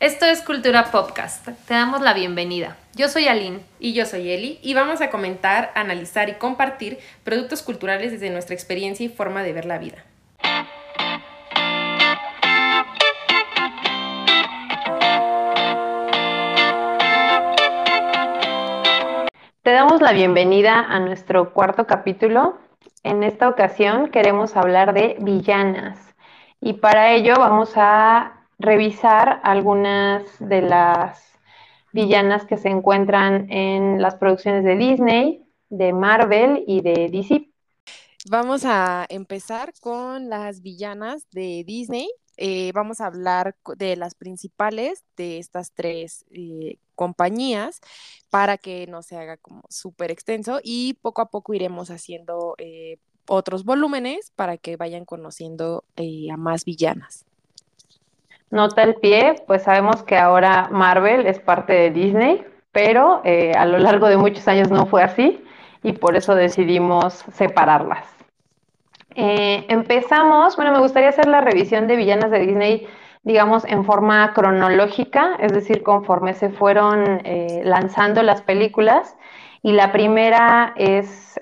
Esto es Cultura Podcast. Te damos la bienvenida. Yo soy Aline. Y yo soy Eli. Y vamos a comentar, analizar y compartir productos culturales desde nuestra experiencia y forma de ver la vida. Te damos la bienvenida a nuestro cuarto capítulo. En esta ocasión queremos hablar de villanas. Y para ello vamos a revisar algunas de las villanas que se encuentran en las producciones de Disney, de Marvel y de DC. Vamos a empezar con las villanas de Disney. Eh, vamos a hablar de las principales de estas tres eh, compañías para que no se haga como súper extenso y poco a poco iremos haciendo eh, otros volúmenes para que vayan conociendo a más villanas. Nota el pie, pues sabemos que ahora Marvel es parte de Disney, pero eh, a lo largo de muchos años no fue así y por eso decidimos separarlas. Eh, empezamos, bueno, me gustaría hacer la revisión de villanas de Disney, digamos, en forma cronológica, es decir, conforme se fueron eh, lanzando las películas. Y la primera es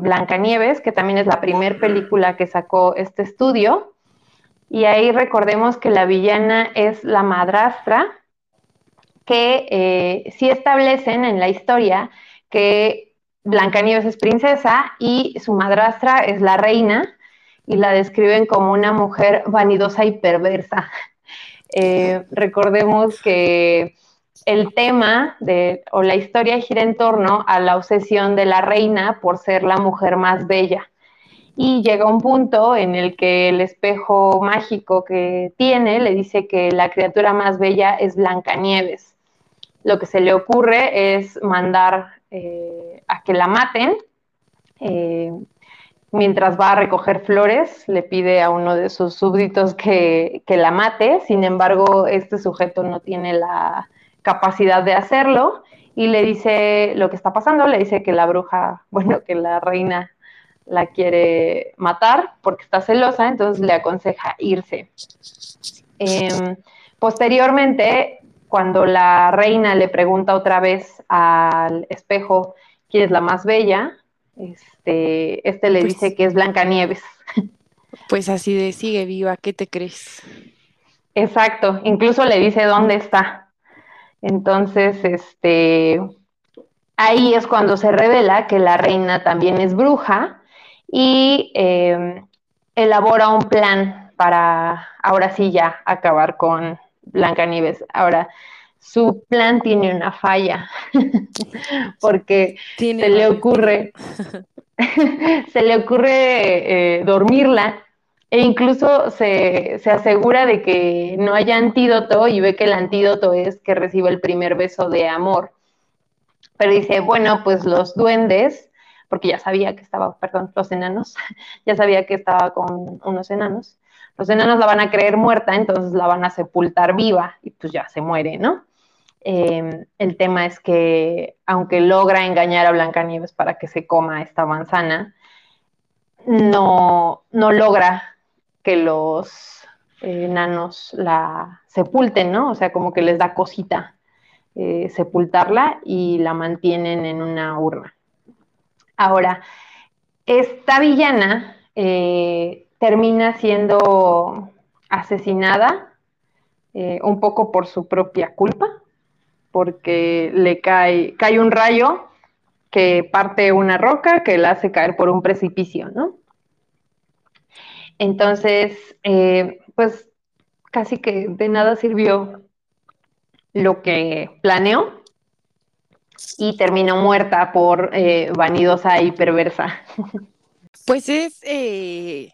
Blancanieves, que también es la primera película que sacó este estudio. Y ahí recordemos que la villana es la madrastra, que eh, sí establecen en la historia que Blancanieves es princesa y su madrastra es la reina, y la describen como una mujer vanidosa y perversa. Eh, recordemos que el tema de, o la historia gira en torno a la obsesión de la reina por ser la mujer más bella y llega un punto en el que el espejo mágico que tiene le dice que la criatura más bella es Blancanieves. Lo que se le ocurre es mandar eh, a que la maten. Eh, mientras va a recoger flores, le pide a uno de sus súbditos que, que la mate. Sin embargo, este sujeto no tiene la capacidad de hacerlo y le dice lo que está pasando, le dice que la bruja, bueno, que la reina la quiere matar porque está celosa, entonces le aconseja irse. Em, posteriormente, cuando la reina le pregunta otra vez al espejo quién es la más bella, este, este le pues dice que es Blancanieves. Pues así de sigue viva, ¿qué te crees? Exacto, incluso le dice dónde está. Entonces, este, ahí es cuando se revela que la reina también es bruja y em, elabora un plan para ahora sí ya acabar con Blancanieves. Ahora, su plan tiene una falla, porque se le ocurre, se le ocurre dormirla e incluso se, se, asegura de que no haya antídoto y ve que el antídoto es que reciba el primer beso de amor. Pero dice, bueno, pues los duendes porque ya sabía que estaba, perdón, los enanos, ya sabía que estaba con unos enanos. Los enanos la van a creer muerta, entonces la van a sepultar viva y pues ya se muere, ¿no? Em, el tema es que, aunque logra engañar a Blancanieves para que se coma esta manzana, no, no logra que los enanos la sepulten, ¿no? O sea, como que les da cosita eh, sepultarla y la mantienen en una urna. Ahora, esta villana eh, termina siendo asesinada eh, un poco por su propia culpa, porque le cae, cae un rayo que parte una roca que la hace caer por un precipicio, ¿no? Entonces, eh, pues casi que de nada sirvió lo que planeó y terminó muerta por eh, vanidosa y perversa. Pues es eh,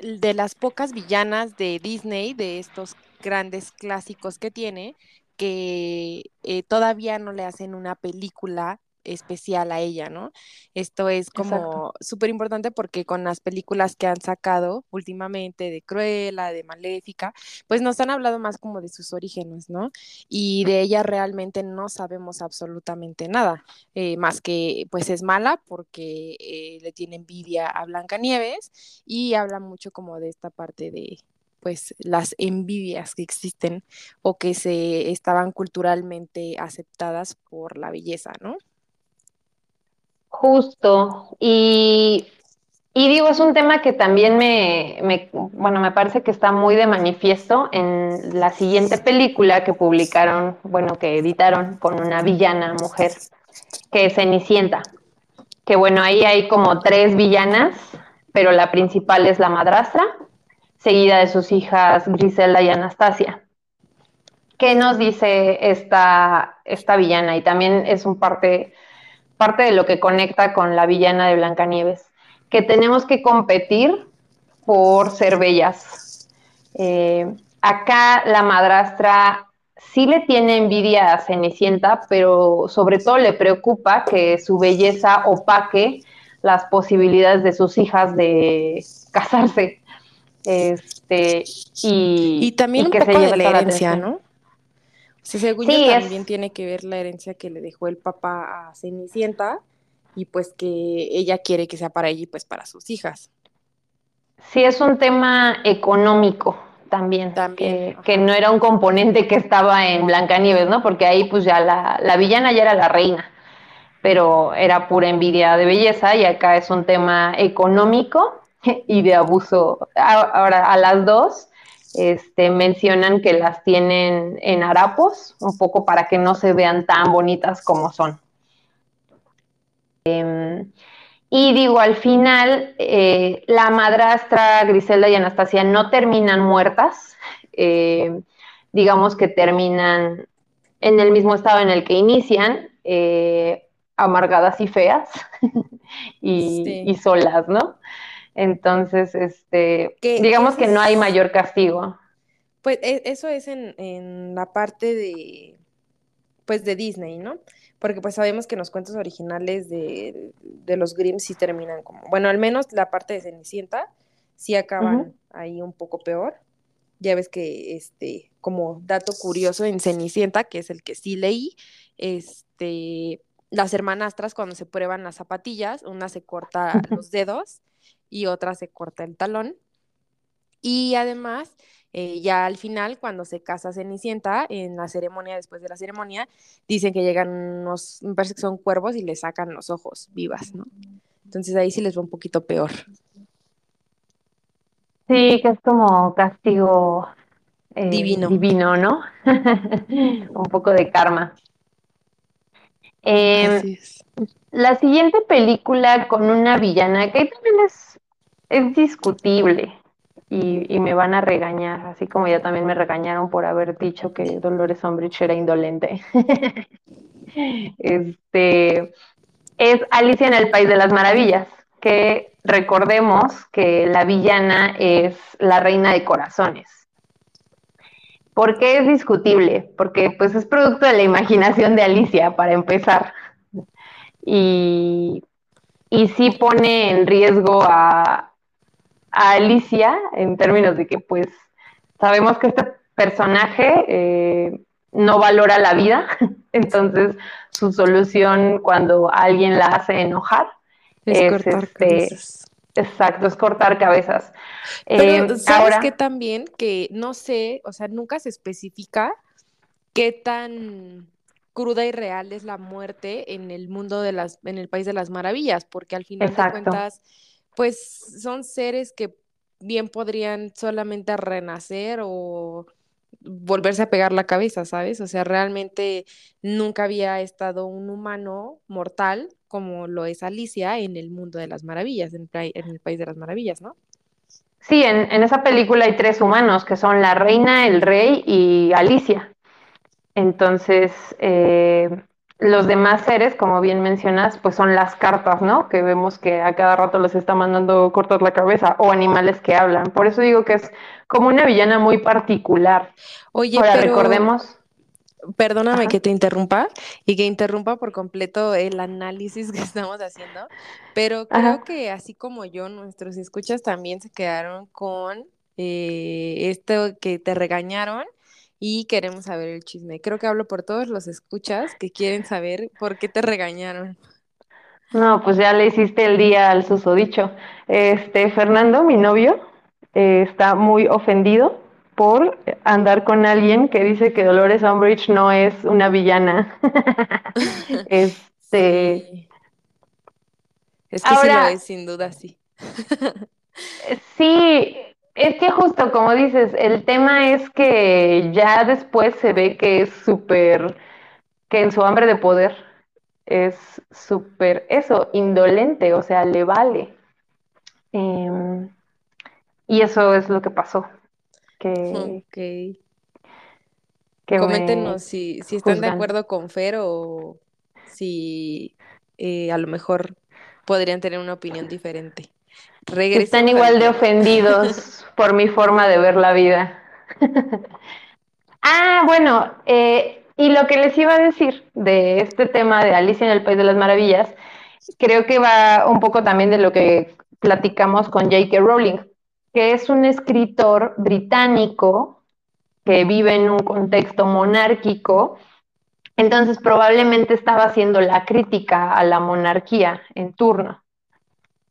de las pocas villanas de Disney, de estos grandes clásicos que tiene, que eh, todavía no le hacen una película especial a ella, ¿no? Esto es como súper importante porque con las películas que han sacado últimamente de Cruella, de Maléfica, pues nos han hablado más como de sus orígenes, ¿no? Y de ella realmente no sabemos absolutamente nada, eh, más que pues es mala porque eh, le tiene envidia a Blancanieves y habla mucho como de esta parte de, pues las envidias que existen o que se estaban culturalmente aceptadas por la belleza, ¿no? Justo. Y, y digo, es un tema que también me, me, bueno, me parece que está muy de manifiesto en la siguiente película que publicaron, bueno, que editaron con una villana mujer, que es Cenicienta. Que bueno, ahí hay como tres villanas, pero la principal es la madrastra, seguida de sus hijas Griselda y Anastasia. ¿Qué nos dice esta, esta villana? Y también es un parte parte de lo que conecta con la villana de Blancanieves, que tenemos que competir por ser bellas. Eh, acá la madrastra sí le tiene envidia a Cenicienta, pero sobre todo le preocupa que su belleza opaque las posibilidades de sus hijas de casarse. Este, y, también que un poco de la herencia, ¿no? Sí, según yo también tiene que ver la herencia que le dejó el papá a Cenicienta y pues que ella quiere que sea para ella y pues para sus hijas. Sí, es un tema económico también, también que, no era un componente que estaba en Blancanieves, ¿no? Porque ahí pues ya la, la villana ya era la reina, pero era pura envidia de belleza y acá es un tema económico y de abuso. Ahora, a las dos este, mencionan que las tienen en harapos, un poco para que no se vean tan bonitas como son. Em, y digo, al final, eh, la madrastra Griselda y Anastasia no terminan muertas, eh, digamos que terminan en el mismo estado en el que inician, eh, amargadas y feas y, y, solas, ¿no? Entonces, este, digamos que no hay mayor castigo. Pues e, eso es en, la parte de, pues de Disney, ¿no? Porque pues sabemos que en los cuentos originales de, los Grimm sí terminan como, bueno, al menos la parte de Cenicienta sí acaban ahí un poco peor. Ya ves que, este, como dato curioso en Cenicienta, que es el que sí leí, este, las hermanastras cuando se prueban las zapatillas, una se corta los dedos y otra se corta el talón. Y además, eh, ya al final, cuando se casa Cenicienta, en la ceremonia, después de la ceremonia, dicen que llegan unos, me parece que son cuervos y le sacan los ojos vivas, ¿no? Entonces ahí sí les va un poquito peor. Sí, que es como castigo eh, divino. divino, ¿no? un poco de karma. Eh, la siguiente película con una villana que también es, es discutible y, me van a regañar, así como ya también me regañaron por haber dicho que Dolores Umbridge era indolente. este es Alicia en el País de las Maravillas, que recordemos que la villana es la reina de corazones. ¿Por qué es discutible? Porque pues es producto de la imaginación de Alicia, para empezar y, y sí pone en riesgo a, Alicia en términos de que pues sabemos que este personaje eh, no valora la vida, entonces su solución cuando alguien la hace enojar es, cortar este, cabezas. Exacto, es cortar cabezas. Pero eh, sabes que también que no sé, o sea, nunca se especifica qué tan cruda y real es la muerte en el mundo de las, en el país de las maravillas, porque al final de cuentas, pues son seres que bien podrían solamente renacer o volverse a pegar la cabeza, ¿sabes? O sea, realmente nunca había estado un humano mortal como lo es Alicia en el mundo de las maravillas, en el, país de las maravillas, ¿no? Sí, en, en, esa película hay tres humanos, que son la reina, el rey y Alicia. Entonces, eh, los demás seres, como bien mencionas, pues son las cartas, ¿no? Que vemos que a cada rato les está mandando cortar la cabeza o animales que hablan. Por eso digo que es como una villana muy particular. Oye, Ahora, recordemos. Perdóname que te interrumpa y que interrumpa por completo el análisis que estamos haciendo, pero creo que así como yo, nuestros escuchas también se quedaron con eh, esto que te regañaron y queremos saber el chisme. Creo que hablo por todos los escuchas que quieren saber por qué te regañaron. No, pues ya le hiciste el día al susodicho. Este, Fernando, mi novio, eh, está muy ofendido por andar con alguien que dice que Dolores Umbridge no es una villana. este. Es que sí lo es, sin duda, sí. sí, es que justo como dices, el tema es que ya después se ve que es súper, que en su hambre de poder es súper eso, indolente, o sea, le vale. Em, y eso es lo que pasó. Que, que Coméntenos si, si están de acuerdo con Fer o si eh, a lo mejor podrían tener una opinión diferente. Están igual de ofendidos por mi forma de ver la vida. ah, bueno, eh, y lo que les iba a decir de este tema de Alicia en el País de las Maravillas, creo que va un poco también de lo que platicamos con J.K. Rowling, que es un escritor británico que vive en un contexto monárquico, entonces probablemente estaba haciendo la crítica a la monarquía en turno.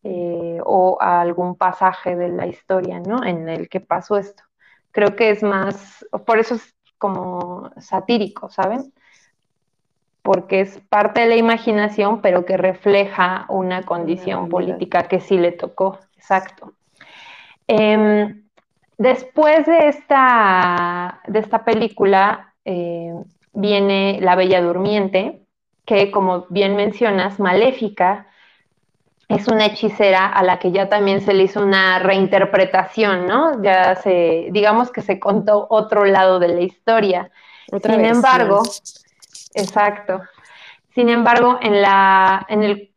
Eh, o a algún pasaje de la historia, ¿no? En el que pasó esto. Creo que es más, por eso es como satírico, ¿saben? Porque es parte de la imaginación, pero que refleja una condición política que sí le tocó, exacto. Em, después de esta, de esta película eh, viene La Bella Durmiente, que como bien mencionas, maléfica, es una hechicera a la que ya también se le hizo una reinterpretación, ¿no? Ya se, digamos que se contó otro lado de la historia. Sin embargo, exacto. Sin embargo, en la, en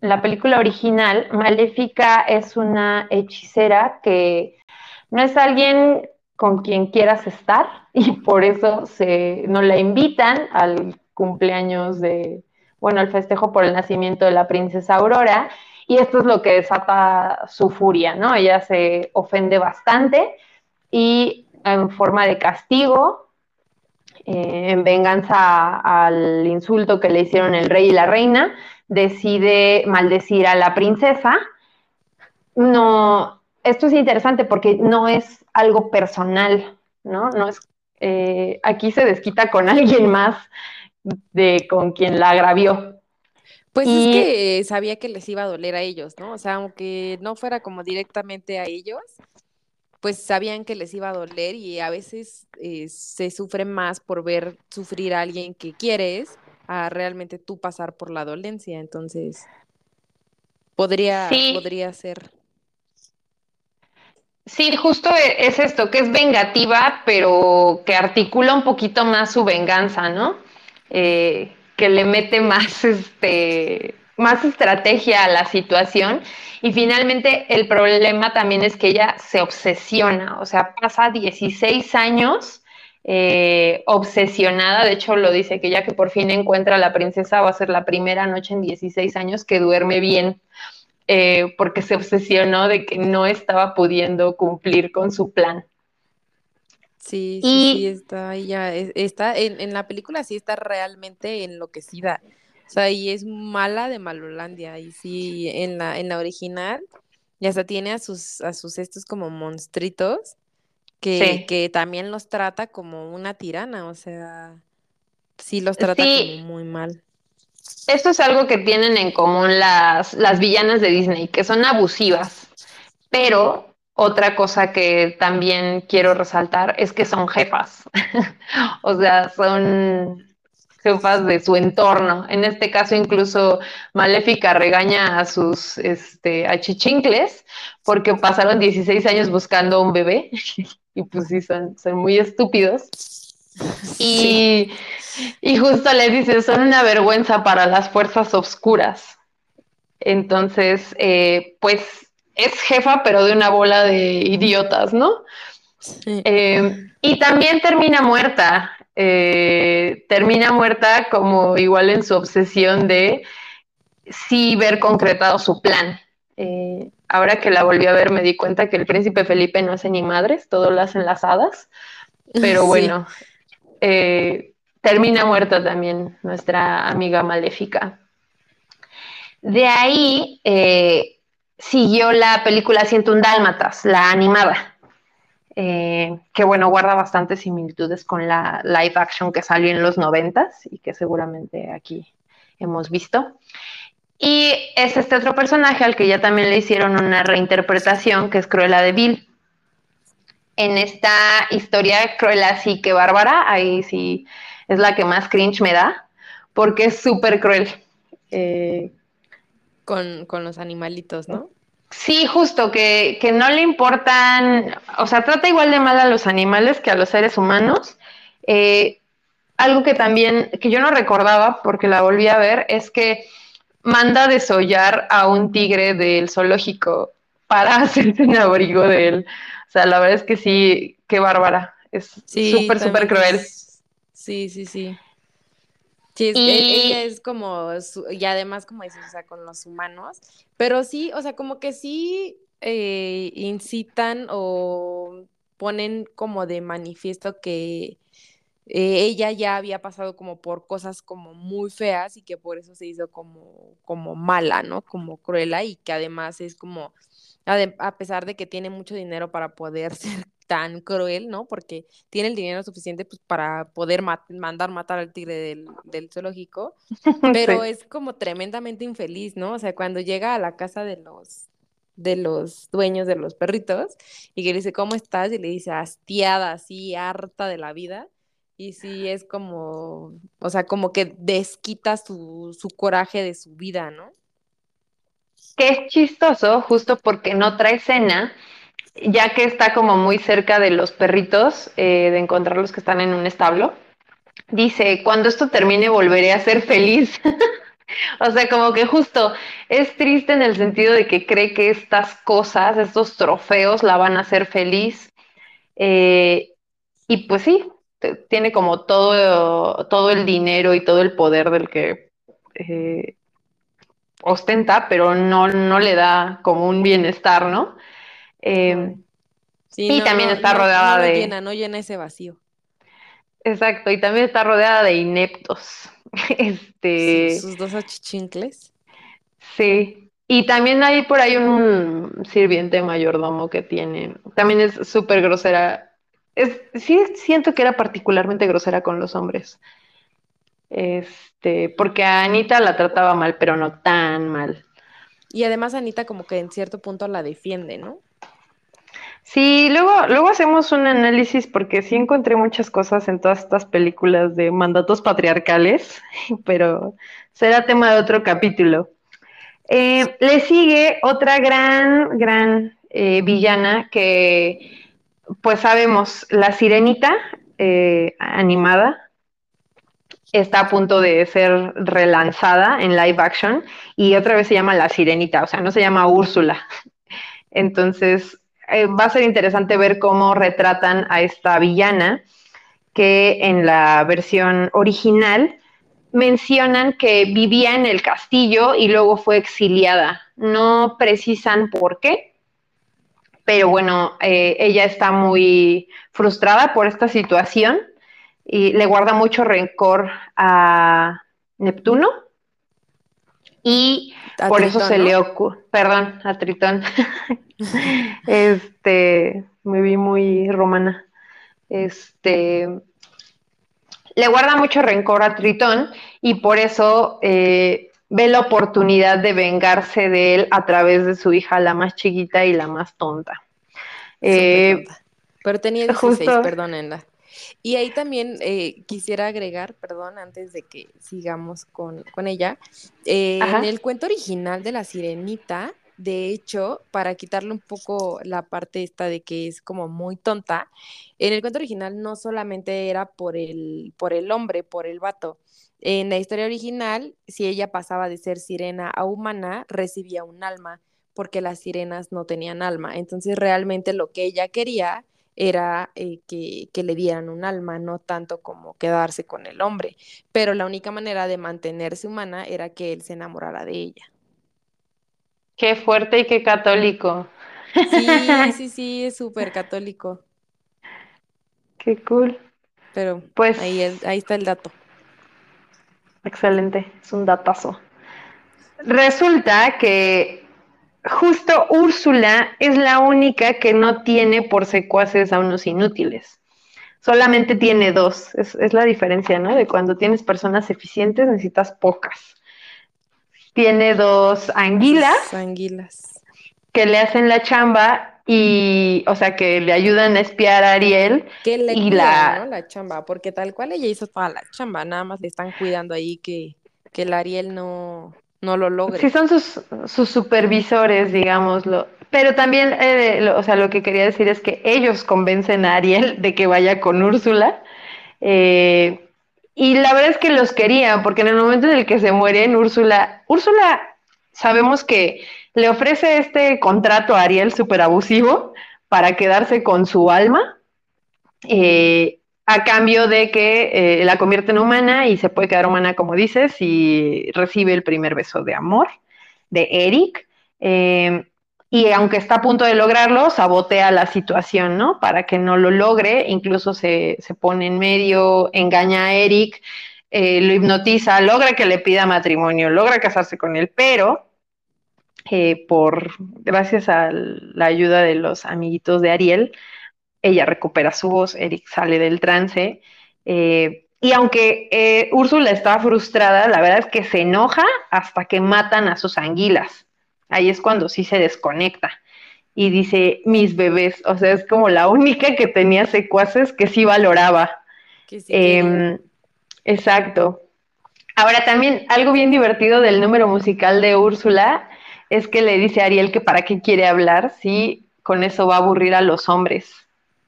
la película original, Maléfica es una hechicera que no es alguien con quien quieras estar y por eso se, no la invitan al cumpleaños de, bueno, al festejo por el nacimiento de la princesa Aurora y esto es lo que desata su furia, ¿no? Ella se ofende bastante y en forma de castigo, eh, en venganza al insulto que le hicieron el rey y la reina, decide maldecir a la princesa. No, esto es interesante porque no es algo personal, ¿no? No es, eh, aquí se desquita con alguien más de con quien la agravió. Pues es que sabía que les iba a doler a ellos, ¿no? O sea, aunque no fuera como directamente a ellos, pues sabían que les iba a doler y a veces eh, se sufre más por ver sufrir a alguien que quieres a realmente tú pasar por la dolencia. Entonces, podría, podría ser. Sí, justo e, es esto, que es vengativa, pero que articula un poquito más su venganza, ¿no? Eh, que le mete más, este, más estrategia a la situación. Y finalmente el problema también es que ella se obsesiona, o sea, pasa 16 años eh, obsesionada, de hecho lo dice que ya que por fin encuentra a la princesa va a ser la primera noche en 16 años que duerme bien. Eh, porque se obsesionó de que no estaba pudiendo cumplir con su plan. Sí, sí, sí, está ella, está en, en, la película sí está realmente enloquecida. O sea, y es mala de Malolandia. Y sí, en la, en la original, y hasta tiene a sus, a sus estos como monstruitos, que, que también los trata como una tirana. O sea, sí los trata como muy mal. Esto es algo que tienen en común las, las villanas de Disney, que son abusivas, pero otra cosa que también quiero resaltar es que son jefas, o sea, son jefas de su entorno. En este caso, incluso Maléfica regaña a sus este, achichincles porque pasaron 16 años buscando un bebé y pues sí, son, son muy estúpidos. Y, y justo le dice, son una vergüenza para las fuerzas oscuras. Entonces, eh, pues es jefa, pero de una bola de idiotas, ¿no? Eh, y también termina muerta. Eh, termina muerta como igual en su obsesión de sí ver concretado su plan. Eh, ahora que la volví a ver me di cuenta que el príncipe Felipe no hace ni madres, todo lo hacen las hadas. Pero bueno, termina muerta también nuestra amiga maléfica. De ahí, siguió la película un Dálmatas, la animada, eh, que bueno, guarda bastantes similitudes con la live action que salió en los noventas y que seguramente aquí hemos visto. Y es este otro personaje al que ya también le hicieron una reinterpretación, que es Cruella de Vil. En esta historia, Cruella sí que bárbara, ahí sí es la que más cringe me da, porque es súper cruel. Eh, con, con, los animalitos, ¿no? Sí, justo, que, que, no le importan, o sea, trata igual de mal a los animales que a los seres humanos. Eh, algo que también, que yo no recordaba porque la volví a ver, es que manda desollar a un tigre del zoológico para hacerse un abrigo de él. O sea, la verdad es que sí, qué bárbara. Es súper, súper cruel. Sí, sí, sí. Sí, es, y... ella es como, y además como dices, o sea, con los humanos, pero sí, o sea, como que sí eh, incitan o ponen como de manifiesto que eh, ella ya había pasado como por cosas como muy feas y que por eso se hizo como, como mala, ¿no? Como cruela y que además es como, a pesar de que tiene mucho dinero para poder ser tan cruel, ¿no? Porque tiene el dinero suficiente pues, para poder mandar matar al tigre del, del zoológico, pero es como tremendamente infeliz, ¿no? O sea, cuando llega a la casa de los de los dueños de los perritos y que le dice, ¿cómo estás? Y le dice, hastiada, así, harta de la vida. Y sí, es como, o sea, como que desquita su, su coraje de su vida, ¿no? Que es chistoso, justo porque no trae cena ya que está como muy cerca de los perritos, eh, de encontrarlos que están en un establo, dice, cuando esto termine volveré a ser feliz. o sea, como que justo es triste en el sentido de que cree que estas cosas, estos trofeos, la van a hacer feliz. Eh, y pues sí, tiene como todo, todo el dinero y todo el poder del que eh, ostenta, pero no, no le da como un bienestar, ¿no? Eh, y también está rodeada de... Llena, no llena ese vacío. Exacto, y también está rodeada de ineptos. este... sus dos achichincles. Sí, y también hay por ahí un sirviente mayordomo que tiene, también es súper grosera. Es, sí, siento que era particularmente grosera con los hombres. Este, porque a Anita la trataba mal, pero no tan mal. Y además Anita como que en cierto punto la defiende, ¿no? Sí, luego, luego hacemos un análisis porque sí encontré muchas cosas en todas estas películas de mandatos patriarcales, pero será tema de otro capítulo. Eh, le sigue otra gran, gran eh, villana que, pues sabemos, la sirenita eh, animada está a punto de ser relanzada en live action y otra vez se llama la sirenita, o sea, no se llama Úrsula. Entonces, eh, va a ser interesante ver cómo retratan a esta villana, que en la versión original mencionan que vivía en el castillo y luego fue exiliada. No precisan por qué, pero bueno, eh, ella está muy frustrada por esta situación y le guarda mucho rencor a Neptuno y por eso se le ocurre, perdón, a Tritón. este, me vi muy romana. Este, le guarda mucho rencor a Tritón y por eso eh, ve la oportunidad de vengarse de él a través de su hija, la más chiquita y la más tonta. Eh, Pero tenía 16, perdónenla. Y ahí también eh, quisiera agregar, perdón, antes de que sigamos con, ella, eh, en el cuento original de la sirenita, de hecho, para quitarle un poco la parte esta de que es como muy tonta, en el cuento original no solamente era por el, por el hombre, por el vato. En la historia original, si ella pasaba de ser sirena a humana, recibía un alma, porque las sirenas no tenían alma. Entonces, realmente lo que ella quería era eh, que, que, le dieran un alma, no tanto como quedarse con el hombre. Pero la única manera de mantenerse humana era que él se enamorara de ella. Qué fuerte y qué católico. Sí, sí, sí, es súper católico. Qué cool. Pero pues ahí, ahí está el dato. Excelente, es un datazo. Resulta que justo Úrsula es la única que no tiene por secuaces a unos inútiles. Solamente tiene dos. Es, es la diferencia, ¿no? De cuando tienes personas eficientes necesitas pocas. Tiene dos anguilas Anguilas. que le hacen la chamba y, o sea, que le ayudan a espiar a Ariel. Que le Y cuidan, la- ¿no? La chamba, porque tal cual ella hizo toda la chamba, nada más le están cuidando ahí que, que el Ariel no, no lo logre. Sí, son sus, sus supervisores, digámoslo. Pero también, eh, o sea, lo que quería decir es que ellos convencen a Ariel de que vaya con Úrsula. eh, y la verdad es que los querían, porque en el momento en el que se mueren, Úrsula, Úrsula, sabemos que le ofrece este contrato a Ariel súper abusivo para quedarse con su alma, eh, a cambio de que eh, la convierte en humana y se puede quedar humana, como dices, y recibe el primer beso de amor de Eric. eh, y aunque está a punto de lograrlo, sabotea la situación, ¿no? Para que no lo logre, incluso se, se pone en medio, engaña a Eric, eh, lo hipnotiza, logra que le pida matrimonio, logra casarse con él, pero por gracias a la ayuda de los amiguitos de Ariel, ella recupera su voz, Eric sale del trance. eh, y aunque eh, Úrsula está frustrada, la verdad es que se enoja hasta que matan a sus anguilas. Ahí es cuando sí se desconecta y dice, mis bebés, o sea, es como la única que tenía secuaces que sí valoraba. Que sí quería. Em, exacto. Ahora también algo bien divertido del número musical de Úrsula es que le dice a Ariel que para qué quiere hablar si con eso va a aburrir a los hombres.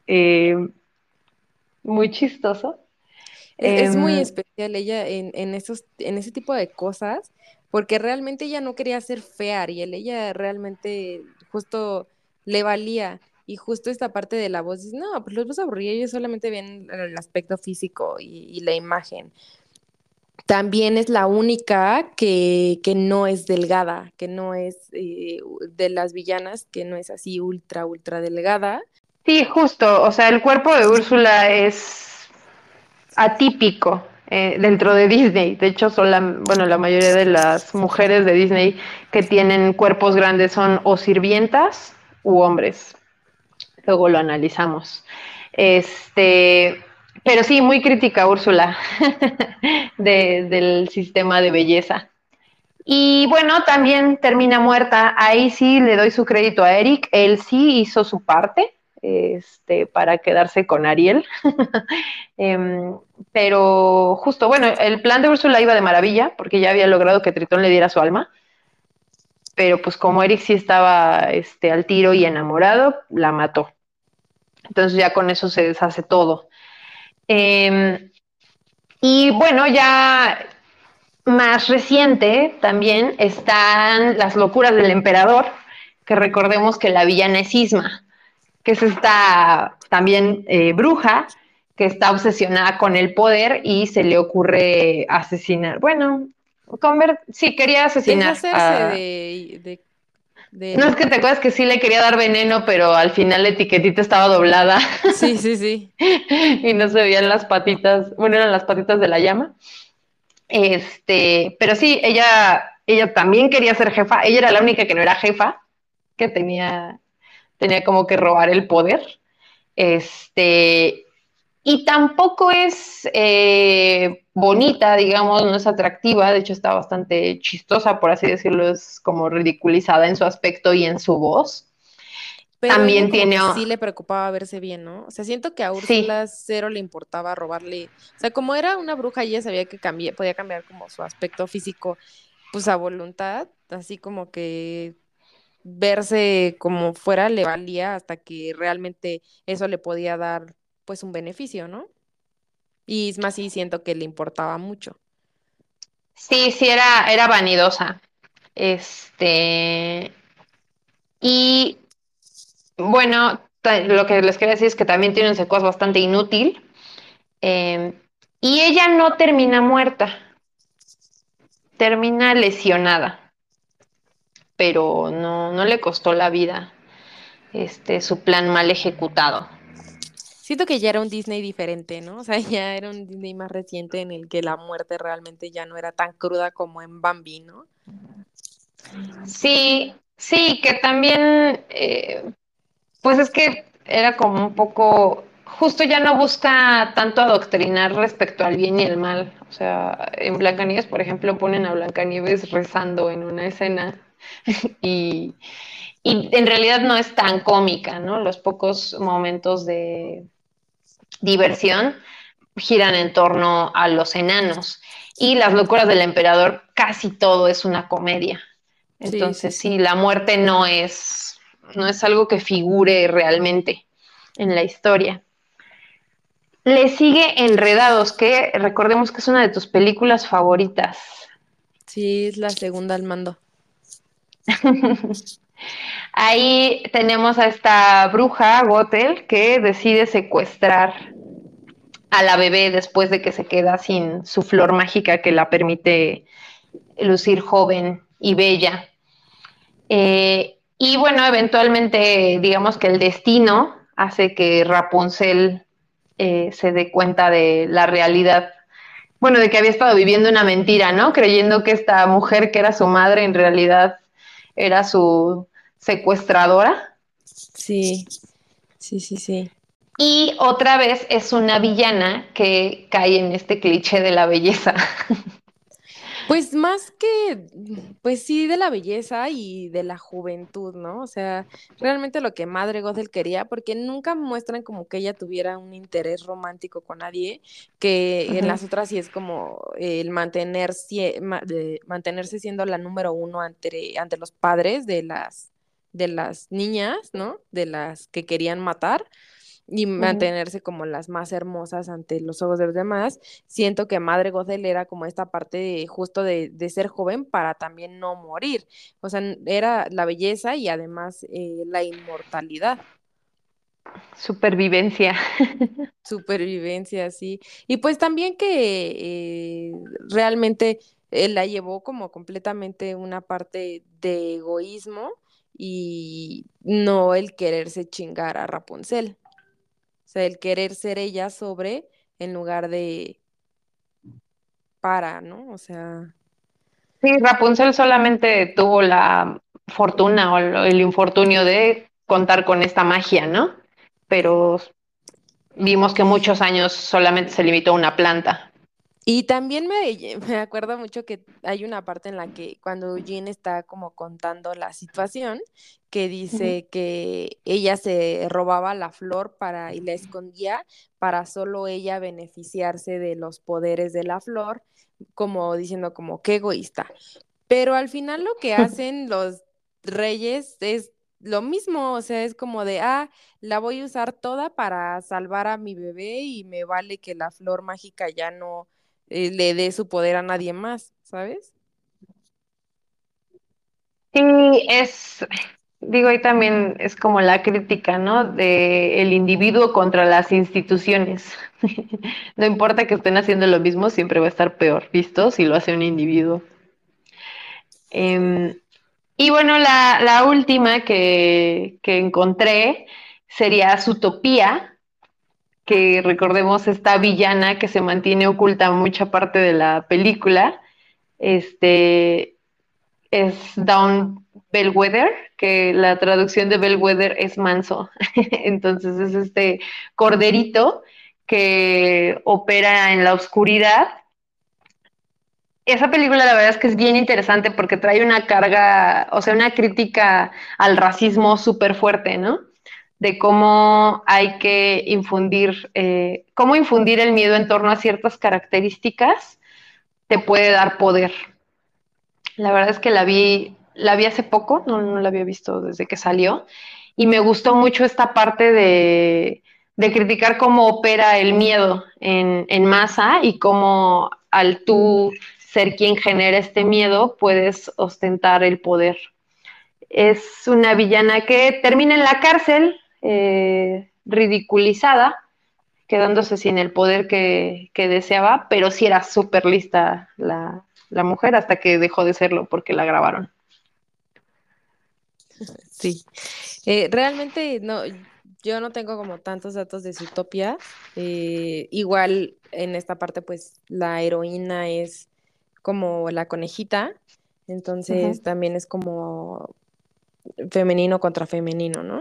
Eh, muy chistoso. Es, es muy Em, especial ella en, en esos, en ese tipo de cosas, porque realmente ella no quería ser fea, Ariel, ella realmente justo le valía. Y justo esta parte de la voz, no, pues los vas a aburrir, ellos solamente ven el aspecto físico y, y la imagen. También es la única que, que no es delgada, que no es eh, de las villanas, que no es así ultra, ultra delgada. Sí, justo. O sea, el cuerpo de Úrsula es atípico eh, dentro de Disney. De hecho, son la, bueno, la mayoría de las mujeres de Disney que tienen cuerpos grandes son o sirvientas u hombres. Luego lo analizamos. Este, pero sí, muy crítica Úrsula de- del sistema de belleza. Y bueno, también termina muerta. Ahí sí le doy su crédito a Eric. Él sí hizo su parte este, para quedarse con Ariel. Em, pero justo, bueno, el plan de Úrsula iba de maravilla porque ya había logrado que Tritón le diera su alma. Pero pues como Eric sí estaba este, al tiro y enamorado, la mató. Entonces ya con eso se deshace todo. Em, y bueno, ya más reciente también están las locuras del emperador, que recordemos que la villana es Isma, que es esta también eh, bruja que está obsesionada con el poder y se le ocurre asesinar. Bueno, conver- sí, quería asesinar. Deshacerse a- de, de, de- No es que te acuerdas que sí le quería dar veneno, pero al final la etiquetita estaba doblada Sí, sí, sí. y no se veían las patitas, bueno, eran las patitas de la llama. Este, pero sí, ella, ella también quería ser jefa, ella era la única que no era jefa, que tenía, tenía como que robar el poder. Este, y tampoco es eh, bonita, digamos, no es atractiva, de hecho está bastante chistosa, por así decirlo, es como ridiculizada en su aspecto y en su voz. Pero También tiene sí le preocupaba verse bien, ¿no? O sea, siento que a Sí. Úrsula cero le importaba robarle. O sea, como era una bruja, ella sabía que cambié, podía cambiar como su aspecto físico, pues a voluntad, así como que verse como fuera le valía hasta que realmente eso le podía dar pues un beneficio, ¿no? Y es más, sí siento que le importaba mucho. Sí, sí, era, era vanidosa. Este, y bueno, lo que les quería decir es que también tiene un secuaz bastante inútil. eh, y ella no termina muerta, termina lesionada, pero no, no le costó la vida este, su plan mal ejecutado. Siento que ya era un Disney diferente, ¿no? O sea, ya era un Disney más reciente en el que la muerte realmente ya no era tan cruda como en Bambi, ¿no? Sí, Sí, que también, eh, pues es que era como un poco, justo ya no busca tanto adoctrinar respecto al bien y el mal. O sea, en Blancanieves, por ejemplo, ponen a Blancanieves rezando en una escena y, y en realidad no es tan cómica, ¿no? Los pocos momentos de diversión giran en torno a los enanos y las locuras del emperador, casi todo es una comedia. Entonces, sí, la muerte no es, no es algo que figure realmente en la historia. Le sigue Enredados, que recordemos que es una de tus películas favoritas. Sí, es la segunda al mando. Ahí tenemos a esta bruja, Gothel, que decide secuestrar a la bebé después de que se queda sin su flor mágica que la permite lucir joven y bella. Eh, y bueno, eventualmente, digamos que el destino hace que Rapunzel eh, se dé cuenta de la realidad. Bueno, de que había estado viviendo una mentira, ¿no? Creyendo que esta mujer que era su madre en realidad era su secuestradora. Sí, sí, sí, sí. Y otra vez es una villana que cae en este cliché de la belleza. Pues más que, pues sí, de la belleza y de la juventud, ¿no? O sea, realmente lo que Madre Gothel quería, porque nunca muestran como que ella tuviera un interés romántico con nadie, que en las otras sí es como el mantenerse, mantenerse siendo la número uno ante, ante los padres de las, de las niñas, ¿no? De las que querían matar y mantenerse como las más hermosas ante los ojos de los demás. Siento que Madre Gothel era como esta parte justo de, ser joven para también no morir. O sea, era la belleza y además eh, la inmortalidad. Supervivencia. Supervivencia, sí. Y pues también que eh, realmente él la llevó como completamente una parte de egoísmo y no el quererse chingar a Rapunzel el querer ser ella sobre en lugar de para, ¿no? O sea. Sí, Rapunzel solamente tuvo la fortuna o el infortunio de contar con esta magia, ¿no? Pero vimos que muchos años solamente se limitó a una planta. Y también me, me, acuerdo mucho que hay una parte en la que cuando Jean está como contando la situación, que dice que ella se robaba la flor para y la escondía para solo ella beneficiarse de los poderes de la flor, como diciendo como qué egoísta. Pero al final lo que hacen los reyes es lo mismo, o sea, es como de, ah, la voy a usar toda para salvar a mi bebé y me vale que la flor mágica ya no eh, le dé su poder a nadie más, ¿sabes? Sí, es, digo, ahí también es como la crítica, ¿no? De el individuo contra las instituciones. no importa que estén haciendo lo mismo, siempre va a estar peor visto si lo hace un individuo. Em, y bueno, la, última que, que encontré sería Zootopia, que recordemos esta villana que se mantiene oculta mucha parte de la película, este es Down Bellwether, que la traducción de Bellwether es manso. Entonces es este corderito que opera en la oscuridad. Esa película la verdad es que es bien interesante porque trae una carga, o sea, una crítica al racismo súper fuerte, ¿no? De cómo hay que infundir, eh, cómo infundir el miedo en torno a ciertas características te puede dar poder. La verdad es que la vi, la vi hace poco, no, no la había visto desde que salió, y me gustó mucho esta parte de, de criticar cómo opera el miedo en, en masa y cómo al tú ser quien genera este miedo puedes ostentar el poder. Es una villana que termina en la cárcel, eh, ridiculizada, quedándose sin el poder que, deseaba, pero sí era súper lista la, mujer hasta que dejó de serlo porque la grabaron. Sí, eh, realmente no, yo no tengo como tantos datos de Zootopia. Eh, igual en esta parte, pues la heroína es como la conejita, entonces también es como femenino contra femenino, ¿no?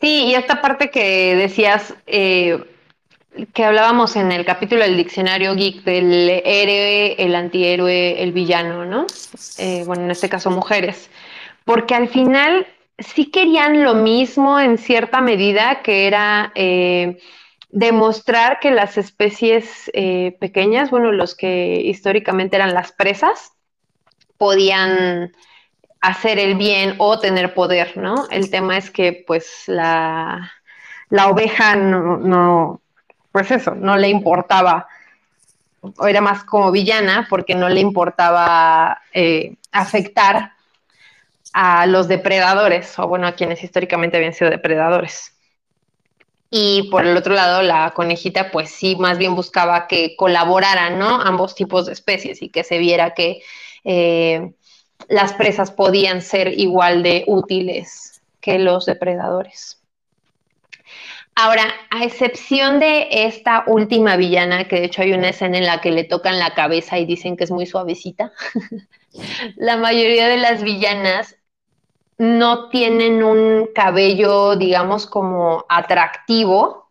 Sí, y esta parte que decías, eh, que hablábamos en el capítulo del diccionario geek del héroe, el antihéroe, el villano, ¿no? Eh, bueno, en este caso mujeres, porque al final sí querían lo mismo en cierta medida, que era eh, demostrar que las especies eh, pequeñas, bueno, los que históricamente eran las presas, podían hacer el bien o tener poder, ¿no? El tema es que pues la, la oveja no, no, pues eso, no le importaba, o era más como villana porque no le importaba eh, afectar a los depredadores, o bueno, a quienes históricamente habían sido depredadores. Y por el otro lado, la conejita, pues sí, más bien buscaba que colaboraran, ¿no? Ambos tipos de especies y que se viera que eh, las presas podían ser igual de útiles que los depredadores. Ahora, a excepción de esta última villana, que de hecho hay una escena en la que le tocan la cabeza y dicen que es muy suavecita, la mayoría de las villanas no tienen un cabello, digamos, como atractivo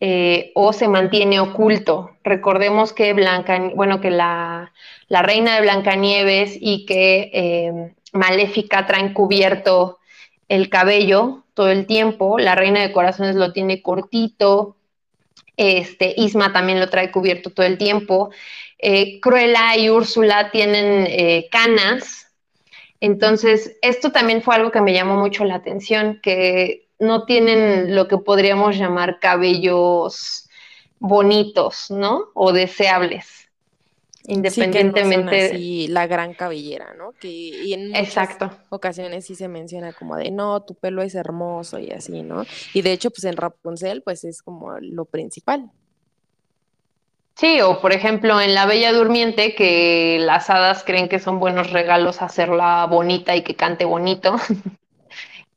eh, o se mantiene oculto. Recordemos que Blanca, bueno, que la, la reina de Blancanieves y que eh, Maléfica traen cubierto el cabello todo el tiempo. La reina de corazones lo tiene cortito. Este, Isma también lo trae cubierto todo el tiempo. Eh, Cruella y Úrsula tienen eh, canas, entonces, esto también fue algo que me llamó mucho la atención, que no tienen lo que podríamos llamar cabellos bonitos, ¿no? O deseables, independientemente. Sí, la gran cabellera, ¿no? Que en muchas ocasiones sí se menciona como de, no, tu pelo es hermoso y así, ¿no? Y de hecho, pues en Rapunzel, pues es como lo principal. Sí, o por ejemplo en La Bella Durmiente, que las hadas creen que son buenos regalos hacerla bonita y que cante bonito,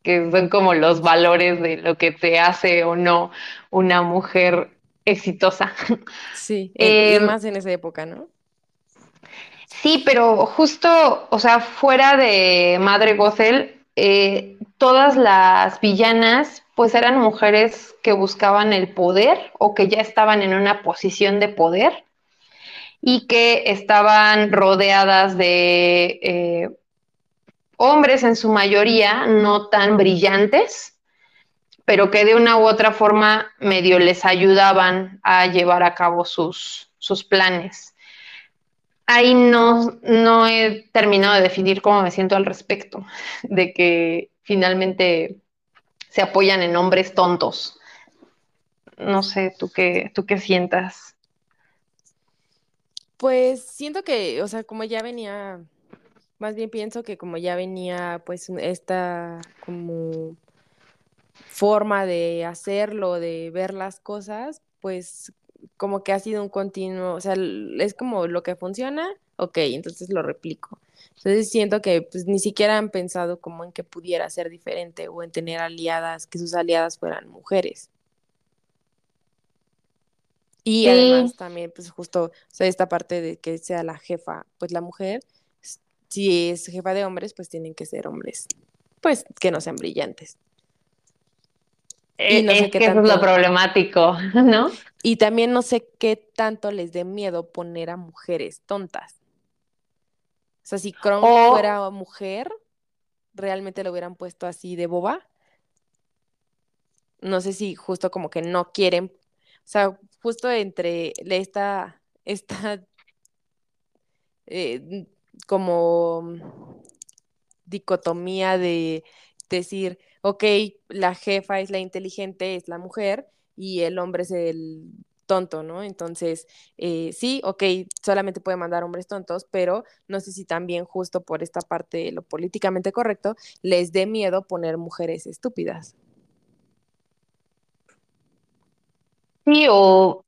que son como los valores de lo que te hace o no una mujer exitosa. Sí, eh, más en esa época, ¿no? Sí, pero justo, o sea, fuera de Madre Gothel, eh, todas las villanas pues eran mujeres que buscaban el poder o que ya estaban en una posición de poder y que estaban rodeadas de eh, hombres en su mayoría no tan brillantes, pero que de una u otra forma medio les ayudaban a llevar a cabo sus, sus planes. Ahí no, no he terminado de definir cómo me siento al respecto, de que finalmente se apoyan en hombres tontos. No sé, ¿tú qué, tú qué sientas? Pues siento que, o sea, como ya venía, más bien pienso que como ya venía, pues esta como forma de hacerlo, de ver las cosas, pues como que ha sido un continuo, o sea, es como lo que funciona, ok, entonces lo replico. Entonces siento que pues ni siquiera han pensado como en que pudiera ser diferente o en tener aliadas, que sus aliadas fueran mujeres. Y además también, pues justo, o sea, esta parte de que sea la jefa, pues la mujer, si es jefa de hombres, pues tienen que ser hombres, pues que no sean brillantes. Y no es que eso es lo problemático, ¿no? Y también no sé qué tanto les dé miedo poner a mujeres tontas. O sea, si Kron fuera mujer, realmente lo hubieran puesto así de boba. No sé si justo como que no quieren, o sea, justo entre esta, esta eh, como dicotomía de decir, ok, la jefa es la inteligente, es la mujer, y el hombre es el tonto, ¿no? Entonces, eh, sí, ok, solamente puede mandar hombres tontos, pero no sé si también justo por esta parte de lo políticamente correcto, les dé miedo poner mujeres estúpidas. Sí, o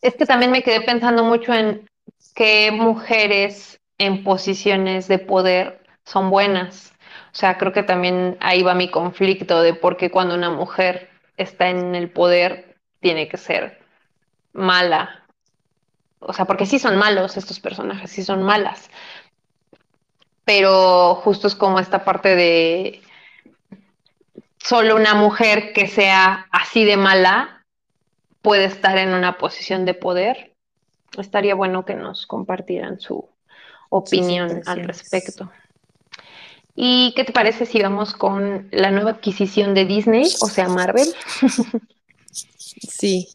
es que también me quedé pensando mucho en qué mujeres en posiciones de poder son buenas. O sea, creo que también ahí va mi conflicto de por qué cuando una mujer está en el poder tiene que ser mala. O sea, porque sí son malos estos personajes, sí son malas. pero justo es como esta parte de solo una mujer que sea así de mala puede estar en una posición de poder. Estaría bueno que nos compartieran su opinión al respecto. ¿Y qué te parece si vamos con la nueva adquisición de Disney, o sea, Marvel? Sí.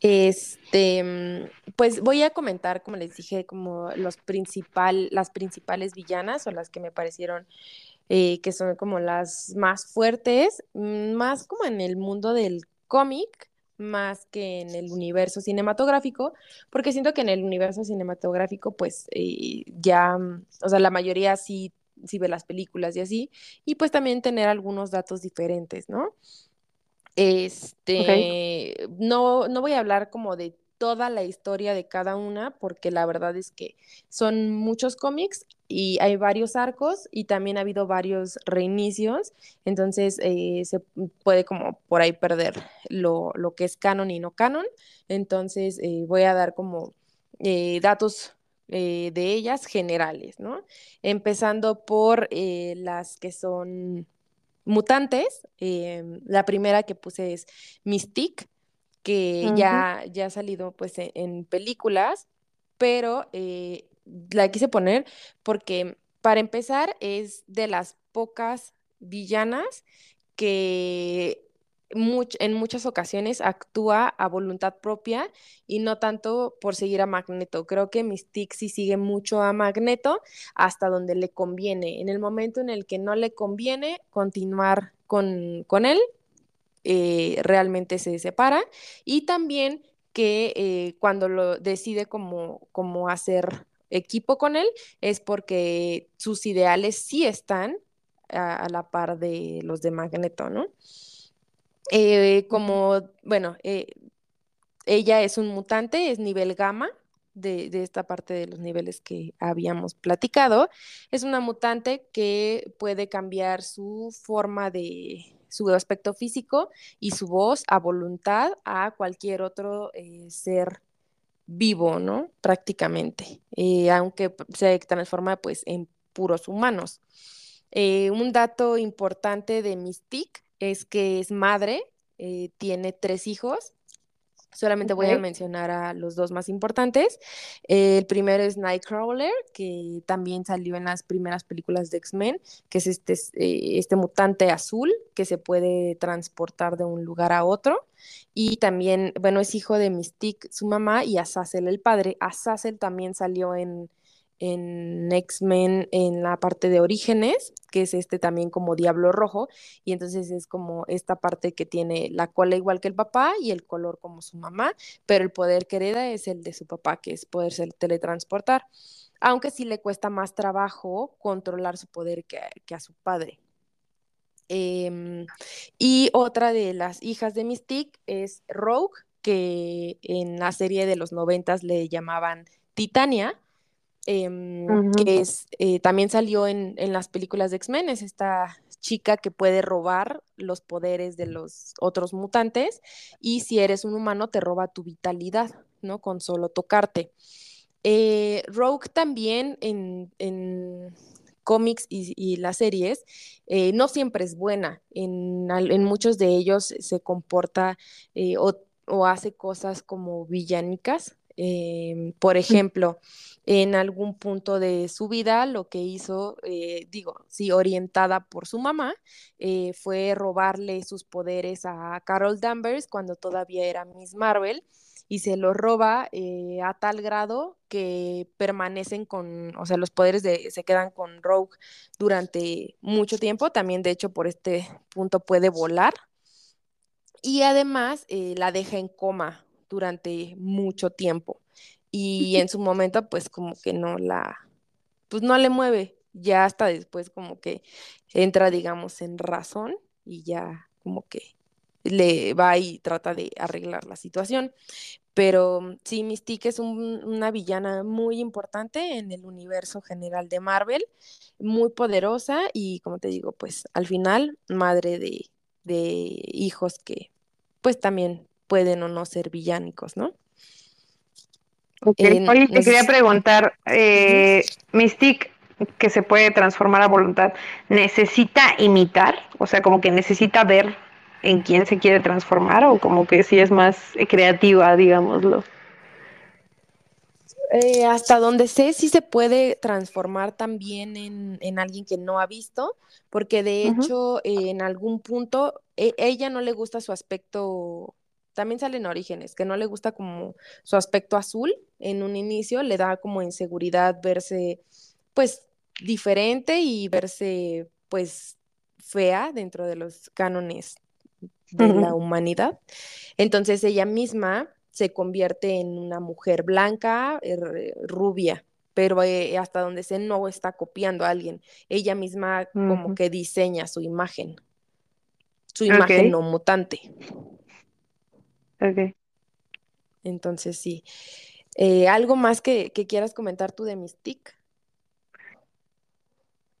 Este, pues voy a comentar, como les dije, como los principal, las principales villanas o las que me parecieron eh, que son como las más fuertes, mm, más como en el mundo del cómic, más que en el universo cinematográfico, porque siento que en el universo cinematográfico, pues eh, ya, mm, o sea, la mayoría sí, sí ve las películas y así, y pues también tener algunos datos diferentes, ¿no? Este, no, no voy a hablar como de toda la historia de cada una, porque la verdad es que son muchos cómics y hay varios arcos y también ha habido varios reinicios, entonces eh, se puede como por ahí perder lo, lo, que es canon y no canon, entonces eh, voy a dar como eh, datos de ellas generales, ¿no? Empezando por las que son mutantes, la primera que puse es Mystique, que ya, ya ha salido pues e, en, películas, pero eh, la quise poner porque para empezar es de las pocas villanas que en muchas ocasiones actúa a voluntad propia y no tanto por seguir a Magneto. Creo que Mystique sí sigue mucho a Magneto hasta donde le conviene. En el momento en el que no le conviene continuar con, con él, eh, realmente se separa y también que eh, cuando lo decide como, como hacer equipo con él es porque sus ideales sí están a, la par de los de Magneto, ¿no? Eh, como, bueno, ella es un mutante, es nivel gamma, de, de, esta parte de los niveles que habíamos platicado. Es una mutante que puede cambiar su forma de, su aspecto físico y su voz a voluntad a cualquier otro eh, ser vivo, ¿no? Prácticamente, eh, aunque se transforma pues en puros humanos. Eh, un dato importante de Mystique es que es madre, tiene tres hijos Solamente voy a mencionar a los dos más importantes. el primero es Nightcrawler, que también salió en las primeras películas de X-Men, que es este, eh, este mutante azul que se puede transportar de un lugar a otro. Y también, bueno, es hijo de Mystique, su mamá, y Azazel, el padre. Azazel también salió en, en X-Men en la parte de Orígenes, que es este también como Diablo Rojo, y entonces es como esta parte que tiene la cola igual que el papá y el color como su mamá, pero el poder que hereda es el de su papá, que es poderse teletransportar, aunque sí le cuesta más trabajo controlar su poder que, a su padre. Em, y otra de las hijas de Mystique es Rogue, que en la serie de los noventas le llamaban Titania, Em, que es, eh, también salió en, en, las películas de X-Men, es esta chica que puede robar los poderes de los otros mutantes y si eres un humano te roba tu vitalidad, ¿no? Con solo tocarte. Eh, Rogue también en, en cómics y, las series, eh, no siempre es buena. En, en, muchos de ellos se comporta o, o, hace cosas como villánicas. Em, por ejemplo, en algún punto de su vida lo que hizo, eh, digo, sí, orientada por su mamá, eh, fue robarle sus poderes a Carol Danvers cuando todavía era Miss Marvel y se los roba eh, a tal grado que permanecen con, o sea, los poderes de, se quedan con Rogue durante mucho tiempo, también de hecho por este punto puede volar. Y además la deja en coma durante mucho tiempo y en su momento pues como que no la, pues no le mueve, ya hasta después como que entra digamos en razón y ya como que le va y trata de arreglar la situación. Pero sí, Mystique es una villana muy importante en el universo general de Marvel, muy poderosa y como te digo, pues al final madre de, de hijos que pues también pueden o no ser villánicos, ¿no? Oye, te quería preguntar, eh, Mystique, que se puede transformar a voluntad, necesita imitar, o sea, como que necesita ver en quién se quiere transformar o como que sí es más creativa, digámoslo. Eh, hasta donde sé, sí se puede transformar también en, en alguien que no ha visto, porque de hecho eh, en algún punto e- ella no le gusta su aspecto, también salen orígenes, que no le gusta como su aspecto azul en un inicio, le da como inseguridad verse pues diferente y verse pues fea dentro de los cánones de la humanidad. Entonces ella misma se convierte en una mujer blanca, er, rubia, pero eh, hasta donde sé no está copiando a alguien. Ella misma como que diseña su imagen, su imagen no mutante. Ok. Entonces sí. Eh, ¿algo más que, que quieras comentar tú de Mystique?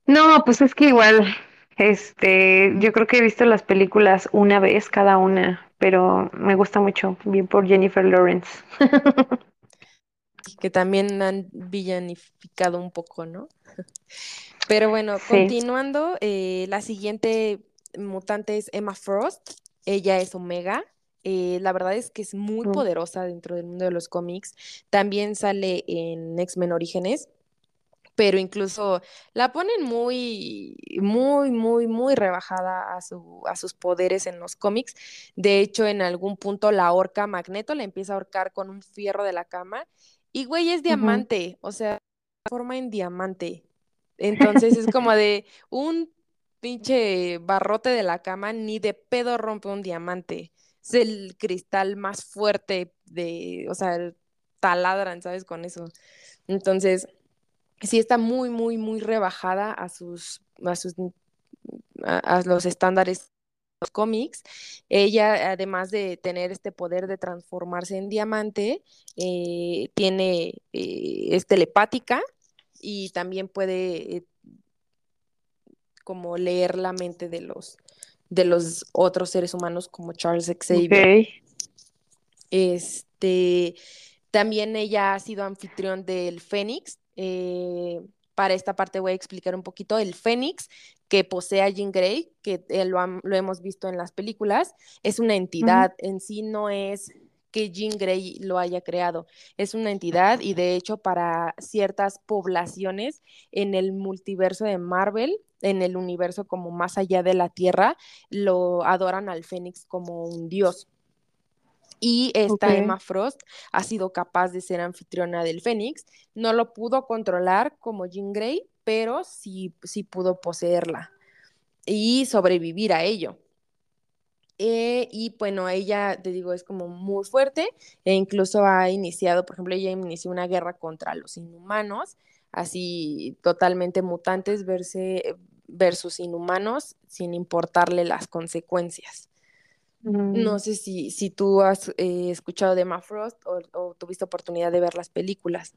No, pues es que igual, este, yo creo que he visto las películas una vez cada una, pero me gusta mucho, bien por Jennifer Lawrence. Que también han villanificado un poco, ¿no? Pero bueno, Sí. continuando, eh, la siguiente mutante es Emma Frost. Ella es Omega. Eh, la verdad es que es muy Mm, poderosa dentro del mundo de los cómics. También sale en X-Men Orígenes, pero incluso la ponen muy, muy, muy, muy rebajada a, su, a sus poderes en los cómics. De hecho, en algún punto la ahorca Magneto, le empieza a ahorcar con un fierro de la cama. Y güey, es diamante, o sea, forma en diamante. Entonces es como de un pinche barrote de la cama, ni de pedo rompe un diamante. Es el cristal más fuerte de, o sea, taladran, ¿sabes? Con eso. Entonces, sí está muy, muy, muy rebajada a sus, a sus, a, los estándares los cómics. Ella, además de tener este poder de transformarse en diamante, eh, tiene, eh, es telepática y también puede eh, como leer la mente de los, de los otros seres humanos como Charles Xavier. Este, también ella ha sido anfitrión del Fénix. Eh, para esta parte voy a explicar un poquito. El Fénix que posee a Jean Grey, que eh, lo, hemos visto en las películas, es una entidad, en sí no es que Jean Grey lo haya creado, es una entidad y de hecho para ciertas poblaciones en el multiverso de Marvel, en el universo como más allá de la Tierra, lo adoran al Fénix como un dios. Y esta. Emma Frost ha sido capaz de ser anfitriona del Fénix. No lo pudo controlar como Jean Grey, pero sí, sí pudo poseerla y sobrevivir a ello. Eh, y bueno, ella, te digo, es como muy fuerte e incluso ha iniciado, por ejemplo, ella inició una guerra contra los inhumanos, así totalmente mutantes verse, versus inhumanos sin importarle las consecuencias. No sé si, si tú has eh, escuchado de Emma Frost o, o tuviste oportunidad de ver las películas.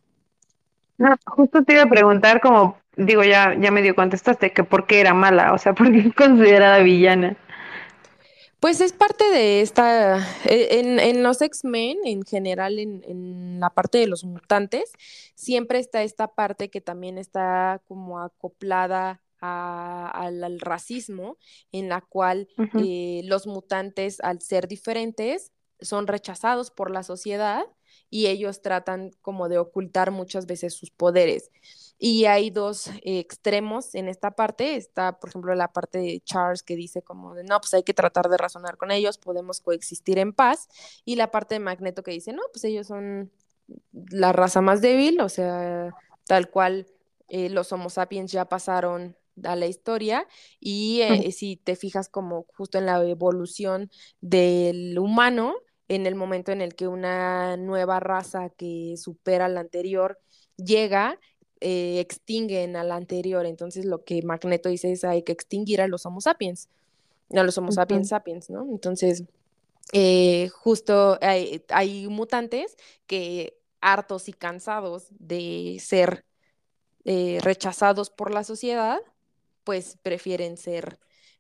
No, justo te iba a preguntar como, digo, ya, ya medio contestaste que por qué era mala, o sea, por qué es considerada villana. Pues es parte de esta, e- en, en los X-Men, en general, en, en la parte de los mutantes, siempre está esta parte que también está como acoplada a- al, al racismo, en la cual eh, los mutantes, al ser diferentes, son rechazados por la sociedad y ellos tratan como de ocultar muchas veces sus poderes. Y hay dos eh, extremos en esta parte. Está, por ejemplo, la parte de Charles que dice como de, no, pues hay que tratar de razonar con ellos, podemos coexistir en paz. Y la parte de Magneto que dice, no, pues ellos son la raza más débil, o sea, tal cual eh, los Homo sapiens ya pasaron a la historia y eh, si te fijas como justo en la evolución del humano, en el momento en el que una nueva raza que supera a la anterior llega, eh, extinguen a la anterior. Entonces lo que Magneto dice es hay que extinguir a los Homo sapiens, a los Homo sapiens sapiens, ¿no? Entonces, eh, justo hay, hay mutantes que hartos y cansados de ser eh, rechazados por la sociedad, pues prefieren ser,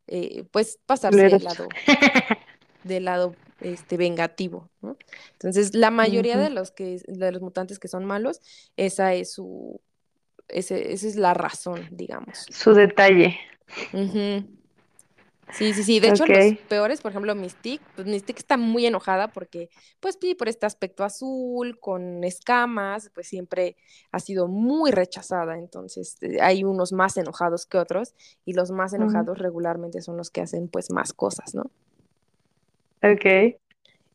eh, pues pasarse del lado, del lado este, vengativo, ¿no? Entonces, la mayoría de los que, de los mutantes que son malos, esa es su, ese, esa es la razón, digamos. Su detalle. Sí, sí, sí. De hecho, los peores, por ejemplo, Mystique, pues Mystique está muy enojada porque, pues, sí, por este aspecto azul, con escamas, pues siempre ha sido muy rechazada. Entonces, eh, hay unos más enojados que otros, y los más enojados regularmente son los que hacen, pues, más cosas, ¿no? Ok.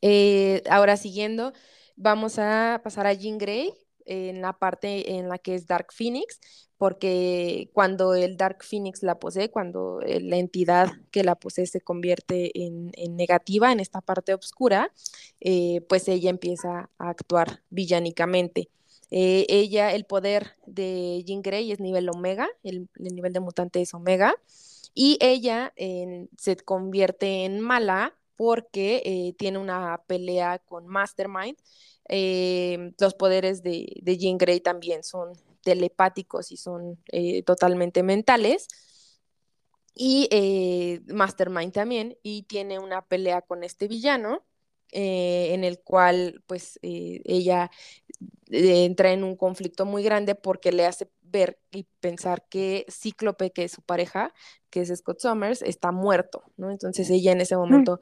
Eh, ahora siguiendo, vamos a pasar a Jean Grey en la parte en la que es Dark Phoenix, porque cuando el Dark Phoenix la posee, cuando eh, la entidad que la posee se convierte en, negativa, en esta parte oscura, eh, pues ella empieza a actuar villánicamente. Eh, ella, el poder de Jean Grey es nivel omega, el, el nivel de mutante es omega, y ella se convierte en mala porque tiene una pelea con Mastermind. Eh, los poderes de, de Jean Grey también son telepáticos y son eh, totalmente mentales. Y eh, Mastermind también, y tiene una pelea con este villano, eh, en el cual pues ella entra en un conflicto muy grande porque le hace ver y pensar que Cíclope, que es su pareja, que es Scott Summers, está muerto, ¿no? Entonces ella en ese Mm. momento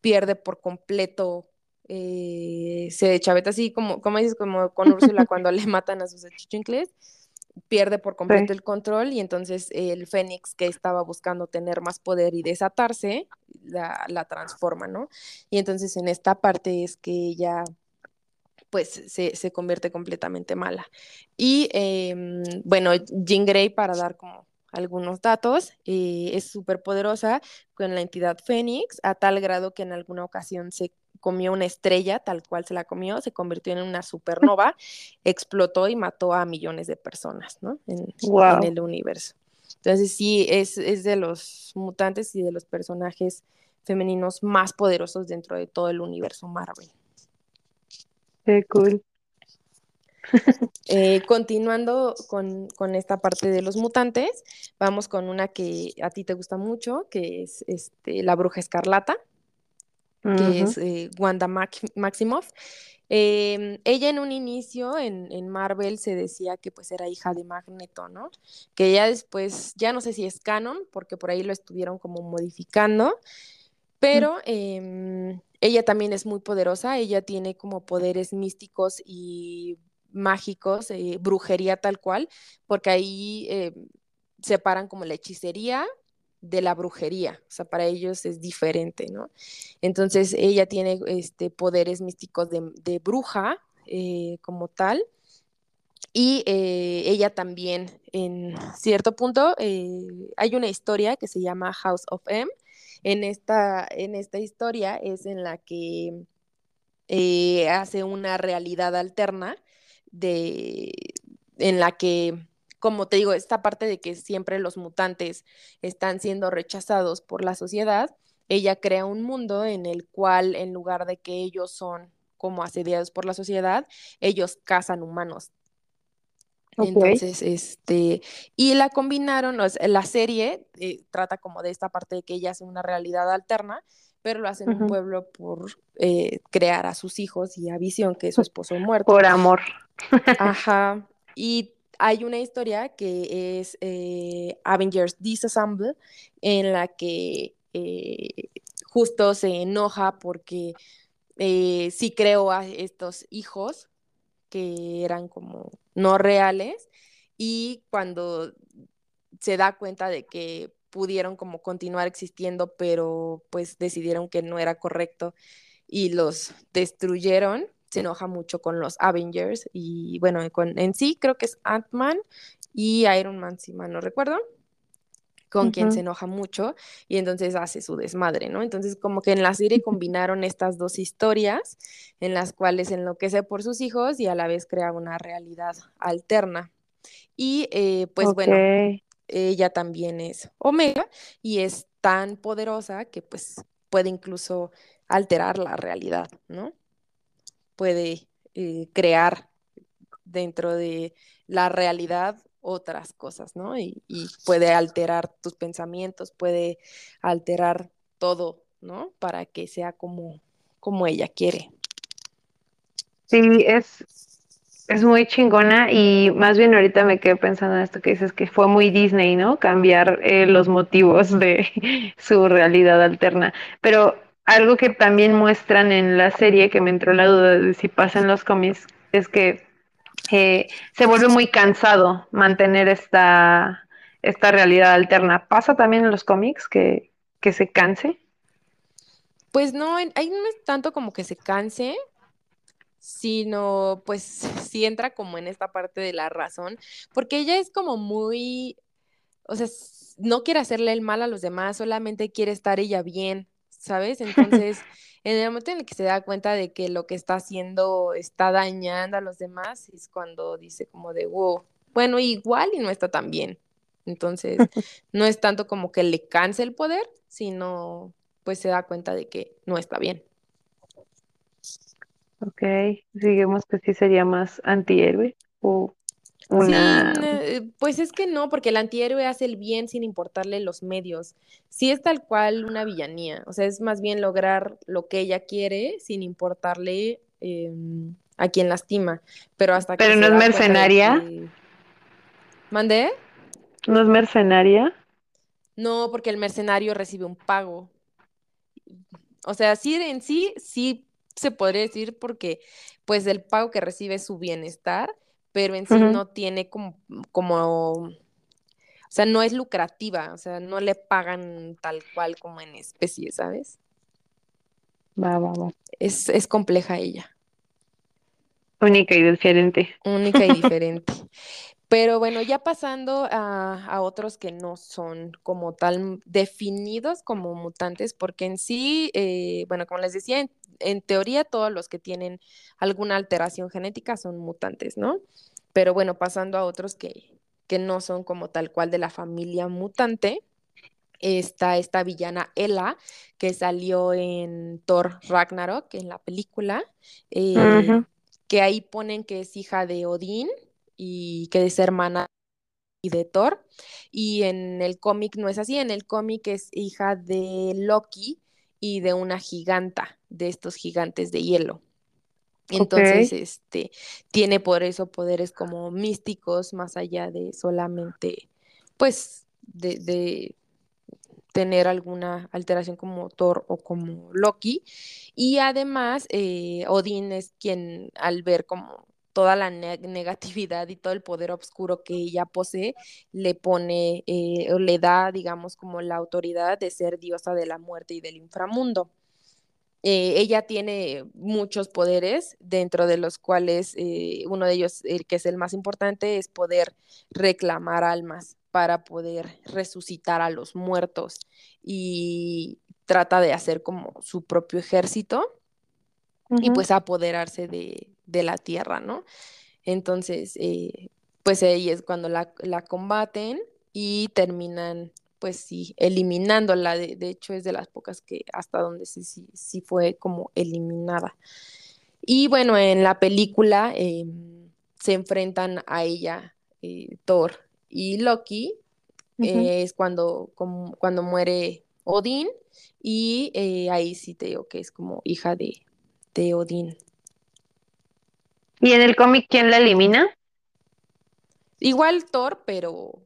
pierde por completo, eh, se chaveta así como, como dices, como con Úrsula cuando le matan a sus achichincles, pierde por completo Sí. el control y entonces el Fénix que estaba buscando tener más poder y desatarse, la, la transforma, ¿no? Y entonces en esta parte es que ella pues se, se convierte completamente mala. Y em, bueno, Jean Grey, para dar como algunos datos, eh, es súper poderosa con la entidad Fénix, a tal grado que en alguna ocasión se comió una estrella, tal cual se la comió, se convirtió en una supernova, explotó y mató a millones de personas, ¿no? En, el universo. Entonces sí, es, es de los mutantes y de los personajes femeninos más poderosos dentro de todo el universo Marvel. Qué cool. Eh, continuando con, con esta parte de los mutantes, vamos con una que a ti te gusta mucho, que es este, la bruja escarlata, que es eh, Wanda Max- Maximoff. Eh, ella en un inicio en, en Marvel se decía que pues era hija de Magneto, ¿no? Que ya después, ya no sé si es canon, porque por ahí lo estuvieron como modificando, pero em, ella también es muy poderosa, ella tiene como poderes místicos y mágicos, eh, brujería tal cual, porque ahí eh, separan como la hechicería de la brujería, o sea, para ellos es diferente, ¿no? Entonces ella tiene este, poderes místicos de, de bruja eh, como tal, y eh, ella también, en cierto punto, eh, hay una historia que se llama House of M. En esta, en esta historia es en la que hace una realidad alterna de, en la que, como te digo, esta parte de que siempre los mutantes están siendo rechazados por la sociedad, ella crea un mundo en el cual, en lugar de que ellos son como asediados por la sociedad, ellos cazan humanos. Entonces, este, y la combinaron, la serie eh, trata como de esta parte de que ella hace una realidad alterna, pero lo hace en un pueblo por eh, crear a sus hijos y a Visión, que es su esposo muerto. Por amor. Ajá. Y hay una historia que es eh, Avengers Disassemble, en la que eh, justo se enoja porque eh, sí creó a estos hijos que eran como no reales y cuando se da cuenta de que pudieron como continuar existiendo, pero pues decidieron que no era correcto y los destruyeron, se enoja mucho con los Avengers y bueno, con, en sí creo que es Ant-Man y Iron Man, si mal no recuerdo, con quien se enoja mucho y entonces hace su desmadre, ¿no? Entonces como que en la serie combinaron estas dos historias en las cuales enloquece por sus hijos y a la vez crea una realidad alterna. Y eh, pues bueno, ella también es Omega y es tan poderosa que pues puede incluso alterar la realidad, ¿no? Puede eh, crear dentro de la realidad otras cosas, ¿no? Y, puede alterar tus pensamientos, puede alterar todo, ¿no? Para que sea como, como ella quiere. Sí, es, Es muy chingona y más bien ahorita me quedé pensando en esto que dices que fue muy Disney, ¿no? Cambiar eh, los motivos de su realidad alterna. Pero algo que también muestran en la serie, que me entró la duda de si pasa en los cómics, es que eh, se vuelve muy cansado mantener esta, esta realidad alterna. ¿Pasa también en los cómics que, que se canse? Pues no, ahí no es tanto como que se canse, sino pues sí entra como en esta parte de la razón, porque ella es como muy, o sea, no quiere hacerle el mal a los demás, solamente quiere estar ella bien, ¿sabes? Entonces, en el momento en el que se da cuenta de que lo que está haciendo está dañando a los demás, es cuando dice como de, wow, bueno, igual y no está tan bien. Entonces, no es tanto como que le canse el poder, sino pues se da cuenta de que no está bien. Ok, digamos que sí sería más antihéroe o una... Sí, eh, pues es que no, porque el antihéroe hace el bien sin importarle los medios. Sí es tal cual una villanía, o sea, es más bien lograr lo que ella quiere sin importarle em, a quien lastima, pero hasta que Pero no es mercenaria. ¿Mandé? ¿No es mercenaria? No, porque el mercenario recibe un pago. O sea, sí en sí, sí se podría decir porque pues el pago que recibe es su bienestar, pero en sí no tiene como, como, o sea, no es lucrativa, o sea, no le pagan tal cual como en especie, ¿sabes? Va, va, va. Es, es compleja ella. Única y diferente. Única y diferente. Pero bueno, ya pasando a, otros que no son como tal definidos como mutantes, porque en sí, eh, bueno, como les decía, en, teoría todos los que tienen alguna alteración genética son mutantes, ¿no? Pero bueno, pasando a otros que, que no son como tal cual de la familia mutante, está esta villana Ela, que salió en Thor Ragnarok, en la película, eh, que ahí ponen que es hija de Odín y que es hermana y de Thor. Y en el cómic no es así, en el cómic es hija de Loki y de una giganta, de estos gigantes de hielo. Entonces, este, tiene por eso poderes como místicos, más allá de solamente, pues, de, de tener alguna alteración como Thor o como Loki. Y además, eh, Odín es quien al ver como toda la negatividad y todo el poder oscuro que ella posee, le pone eh, o le da, digamos, como la autoridad de ser diosa de la muerte y del inframundo. Eh, ella tiene muchos poderes, dentro de los cuales eh, uno de ellos, el que es el más importante, es poder reclamar almas para poder resucitar a los muertos y trata de hacer como su propio ejército y pues apoderarse de, de la tierra, ¿no? Entonces, eh, pues ahí es cuando la, combaten y terminan, pues sí, eliminándola. De, de, hecho, es de las pocas que hasta donde sí, sí, sí fue como eliminada. Y bueno, en la película em, se enfrentan a ella eh, Thor y Loki. Eh, es cuando, cuando muere Odín y ahí sí te digo que es como hija de, de Odín. ¿Y en el cómic quién la elimina? Igual Thor, pero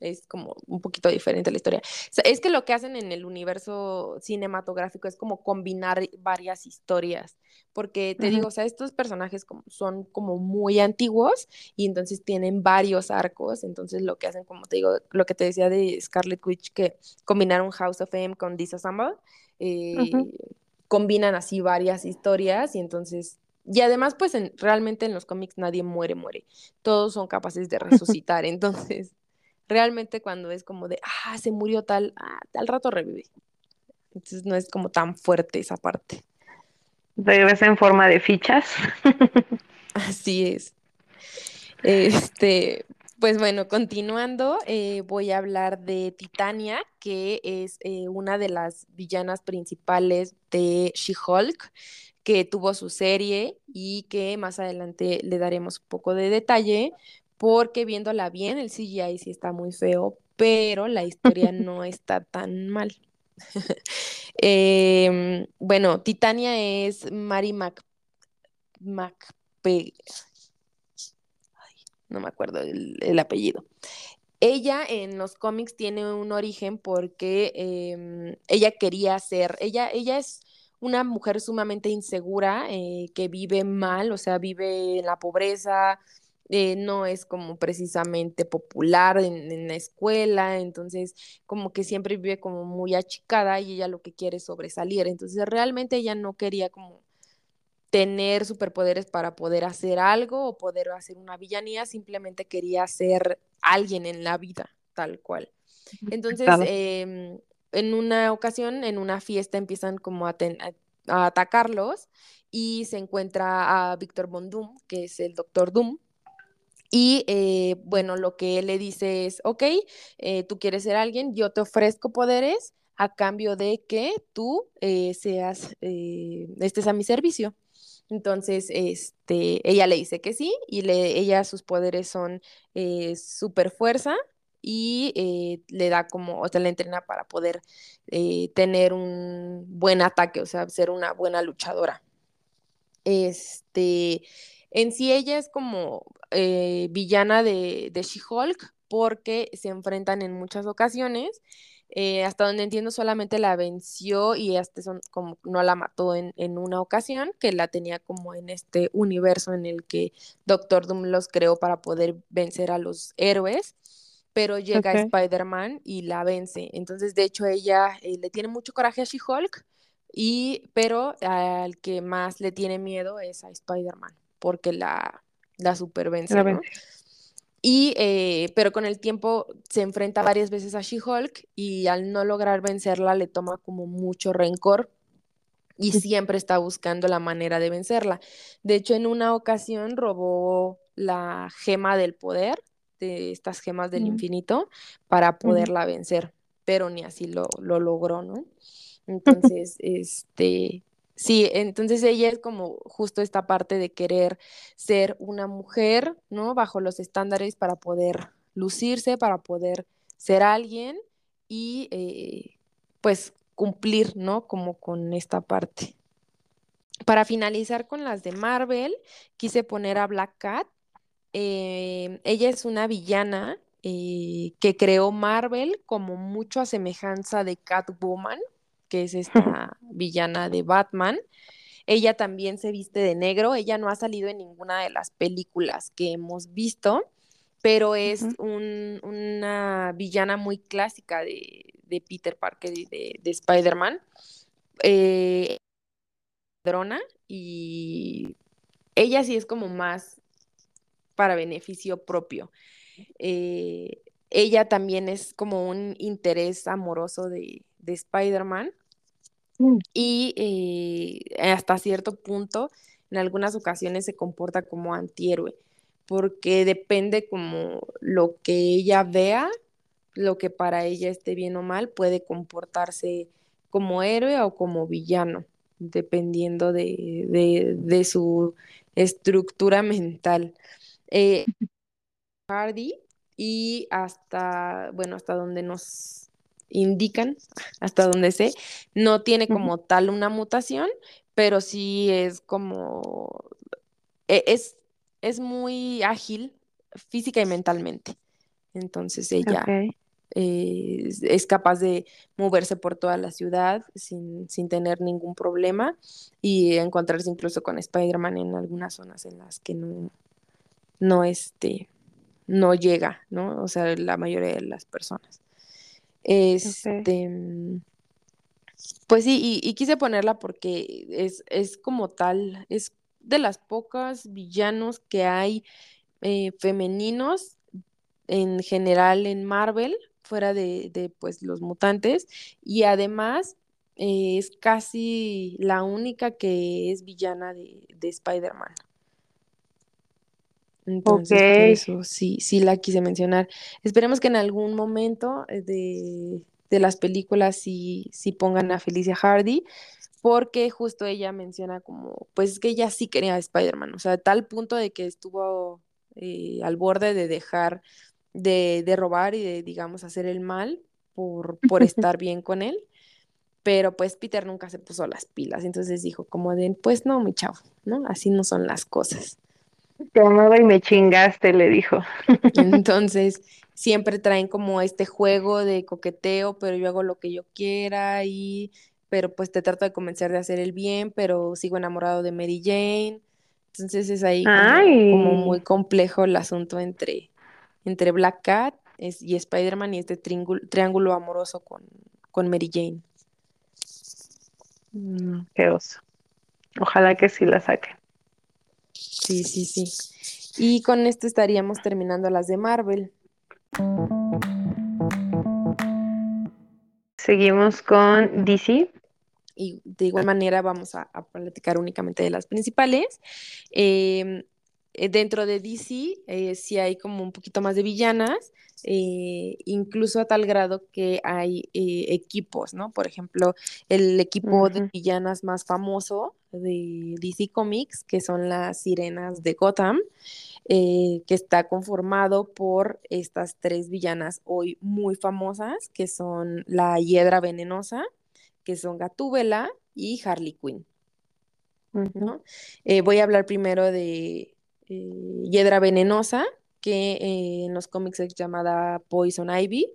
es como un poquito diferente la historia. es que lo que hacen en el universo cinematográfico es como combinar varias historias, porque te digo, o sea, estos personajes como, son como muy antiguos y entonces tienen varios arcos, entonces lo que hacen, como te digo, lo que te decía de Scarlet Witch, que combinaron House of M con Disassemble, eh, combinan así varias historias y entonces y además, pues realmente en los cómics nadie muere, muere. Todos son capaces de resucitar. Entonces, realmente cuando es como de, ah, se murió tal, ah, al rato revive. Entonces no es como tan fuerte esa parte. Regresa en forma de fichas. Así es. Este, pues bueno, continuando, eh, voy a hablar de Titania, que es eh, una de las villanas principales de She-Hulk que tuvo su serie y que más adelante le daremos un poco de detalle, porque viéndola bien, el CGI sí está muy feo, pero la historia no está tan mal. Em, bueno, Titania es Mary Mac, no me acuerdo el, el apellido. Ella en los cómics tiene un origen porque em, ella quería ser, ella, ella es una mujer sumamente insegura, eh, que vive mal, o sea, vive en la pobreza, eh, no es como precisamente popular en, en, la escuela, entonces como que siempre vive como muy achicada y ella lo que quiere es sobresalir, entonces realmente ella no quería como tener superpoderes para poder hacer algo o poder hacer una villanía, simplemente quería ser alguien en la vida, tal cual. Entonces, eh, en una ocasión, en una fiesta, empiezan como a, ten, a, a atacarlos y se encuentra a Víctor Von Doom, que es el Doctor Doom, y eh, bueno, lo que él le dice es, ok, eh, tú quieres ser alguien, yo te ofrezco poderes a cambio de que tú eh, seas, estés a mi servicio. Entonces, este, ella le dice que sí y le, ella sus poderes son super fuerza y le da como, o sea, le entrena para poder tener un buen ataque, o sea, ser una buena luchadora. Este, en sí ella es como villana de, de She-Hulk porque se enfrentan en muchas ocasiones eh, hasta donde entiendo solamente la venció y hasta son, como no la mató en, en, una ocasión, que la tenía como en este universo en el que Doctor Doom los creó para poder vencer a los héroes, pero llega okay. Spider-Man y la vence. Entonces, de hecho, ella eh, le tiene mucho coraje a She-Hulk, y, pero al que más le tiene miedo es a Spider-Man, porque la, la supervence. La ¿no? Y, eh, pero con el tiempo se enfrenta varias veces a She-Hulk y al no lograr vencerla le toma como mucho rencor y siempre está buscando la manera de vencerla. De hecho, en una ocasión robó la gema del poder, de estas gemas del infinito, para poderla vencer, pero ni así lo, lo logró, ¿no? Entonces, este, Sí, entonces ella es como justo esta parte de querer ser una mujer, ¿no? Bajo los estándares para poder lucirse, para poder ser alguien y eh, pues cumplir, ¿no? Como con esta parte. Para finalizar con las de Marvel, quise poner a Black Cat. Eh, ella es una villana eh, que creó Marvel como mucho a semejanza de Catwoman que es esta villana de Batman. Ella también se viste de negro, ella no ha salido en ninguna de las películas que hemos visto, pero es uh -huh. un, una villana muy clásica de, de Peter Parker y de, de Spider-Man. Eh, y ella sí es como más para beneficio propio. Eh, ella también es como un interés amoroso de, de Spider-Man mm. y eh, hasta cierto punto en algunas ocasiones se comporta como antihéroe porque depende como lo que ella vea, lo que para ella esté bien o mal, puede comportarse como héroe o como villano, dependiendo de, de, de su estructura mental. Eh, Hardy y hasta, bueno, hasta donde nos indican, hasta donde sé, no tiene como tal una mutación, pero sí es como, e, es, es muy ágil física y mentalmente. Entonces ella okay. eh, es capaz de moverse por toda la ciudad sin, sin tener ningún problema y encontrarse incluso con Spider-Man en algunas zonas en las que no, no, este, no llega, ¿no? O sea, la mayoría de las personas. Este, okay. pues sí, y, y, quise ponerla porque es, es como tal, es de las pocas villanos que hay eh, femeninos en general en Marvel, fuera de, de pues los mutantes, y además eh, es casi la única que es villana de, de Spider-Man. Entonces, okay. por eso sí, sí la quise mencionar. Esperemos que en algún momento eh, de, de las películas sí, sí, pongan a Felicia Hardy, porque justo ella menciona como, pues que ella sí quería a Spider-Man, o sea, a tal punto de que estuvo eh, al borde de dejar de, de, robar y de, digamos, hacer el mal por, por estar bien con él. Pero pues Peter nunca se puso las pilas, entonces dijo como de, pues no, mi chavo, ¿no? Así no son las cosas. Te amaba y me chingaste, le dijo. Entonces, siempre traen como este juego de coqueteo, pero yo hago lo que yo quiera y, pero pues te trato de convencer de hacer el bien, pero sigo enamorado de Mary Jane. Entonces es ahí como, muy complejo el asunto entre, entre Black Cat es- y Spider-Man y este triángulo, triángulo amoroso con, con Mary Jane. mm, qué oso. Ojalá que sí la saquen. Sí, sí, sí. Y con esto estaríamos terminando las de Marvel. Seguimos con DC. y de igual manera vamos a, a platicar únicamente de las principales. Em, eh, dentro de DC eh, sí hay como un poquito más de villanas, eh, incluso a tal grado que hay eh, equipos, ¿no? Por ejemplo, el equipo de villanas más famoso de DC Comics, que son las sirenas de Gotham, que está conformado por estas tres villanas hoy muy famosas, que son la Hiedra Venenosa, que son Gatúbela y Harley Quinn. ¿no? Eh, voy a hablar primero de eh, Hiedra Venenosa, que eh, en los cómics es llamada Poison Ivy.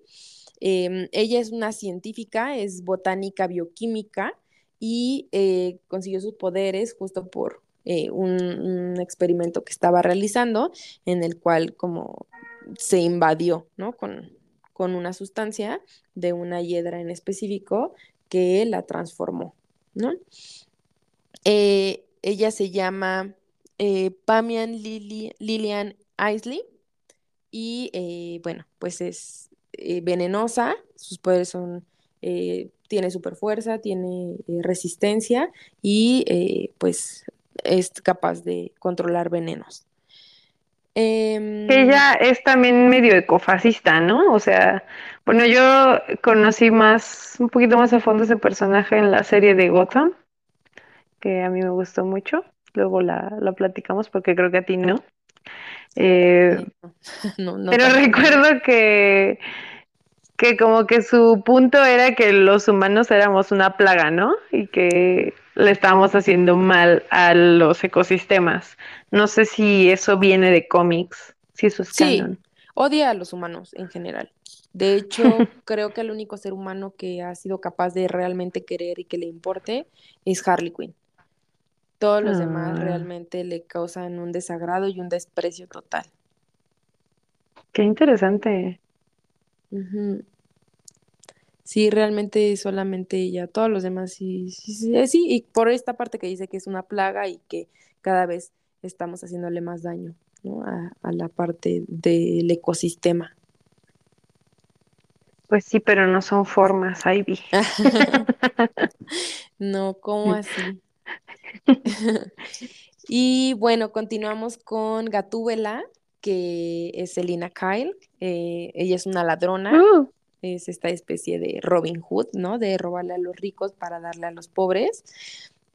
Em, ella es una científica, es botánica bioquímica y eh, consiguió sus poderes justo por un, experimento que estaba realizando en el cual como se invadió, ¿no? Con, con una sustancia de una hiedra en específico que la transformó, ¿no? Ella se llama eh, Pamian Lili- Lillian Isley y eh, bueno, pues es eh, venenosa, sus poderes son, tiene super fuerza, tiene resistencia y pues es capaz de controlar venenos. Em, ella es también medio ecofascista, ¿no? O sea, bueno, yo conocí más, un poquito más a fondo ese personaje en la serie de Gotham, que a mí me gustó mucho. Luego la, la platicamos porque creo que a ti no. Eh, no, no pero recuerdo que, que como que su punto era que los humanos éramos una plaga, ¿no? Y que le estábamos haciendo mal a los ecosistemas. No sé si eso viene de cómics, si eso es Sí, canon. odia a los humanos en general. De hecho, creo que el único ser humano que ha sido capaz de realmente querer y que le importe es Harley Quinn. Todos los demás Ah, realmente le causan un desagrado y un desprecio total. qué interesante. Sí, realmente solamente ella, todos los demás sí, sí, sí, eh, sí, y por esta parte que dice que es una plaga y que cada vez estamos haciéndole más daño, ¿no? A, a la parte del ecosistema. Pues sí, pero no son formas, Ivy. No, ¿cómo así? Y bueno, continuamos con Gatúbela, que es Selina Kyle. Eh, ella es una ladrona, Uh, es esta especie de Robin Hood, ¿no? De robarle a los ricos para darle a los pobres.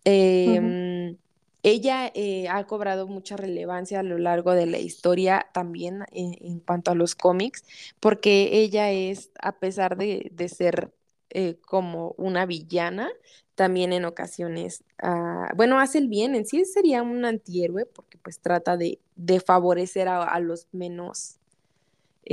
Em, ella eh, ha cobrado mucha relevancia a lo largo de la historia también en, en cuanto a los cómics, porque ella es, a pesar de, de ser eh, como una villana, también en ocasiones, ah, bueno, hace el bien, en sí sería un antihéroe, porque pues trata de, de favorecer a, a los menos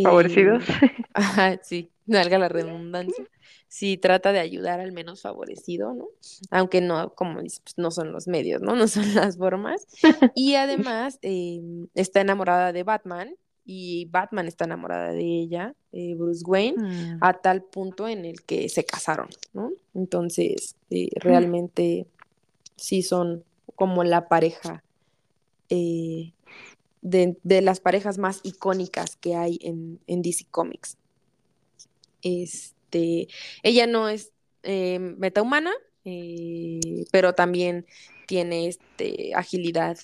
Favorecidos. eh, ajá, sí, valga la redundancia. Sí, trata de ayudar al menos favorecido, ¿no? Aunque no, como dices, pues, no son los medios, ¿no? No son las formas. Y además eh, está enamorada de Batman y Batman está enamorada de ella, eh, Bruce Wayne, Mm. a tal punto en el que se casaron, ¿no? Entonces, eh, realmente sí son como la pareja eh, de, de las parejas más icónicas que hay en, en DC Comics. Este, ella no es metahumana, pero también tiene este, agilidad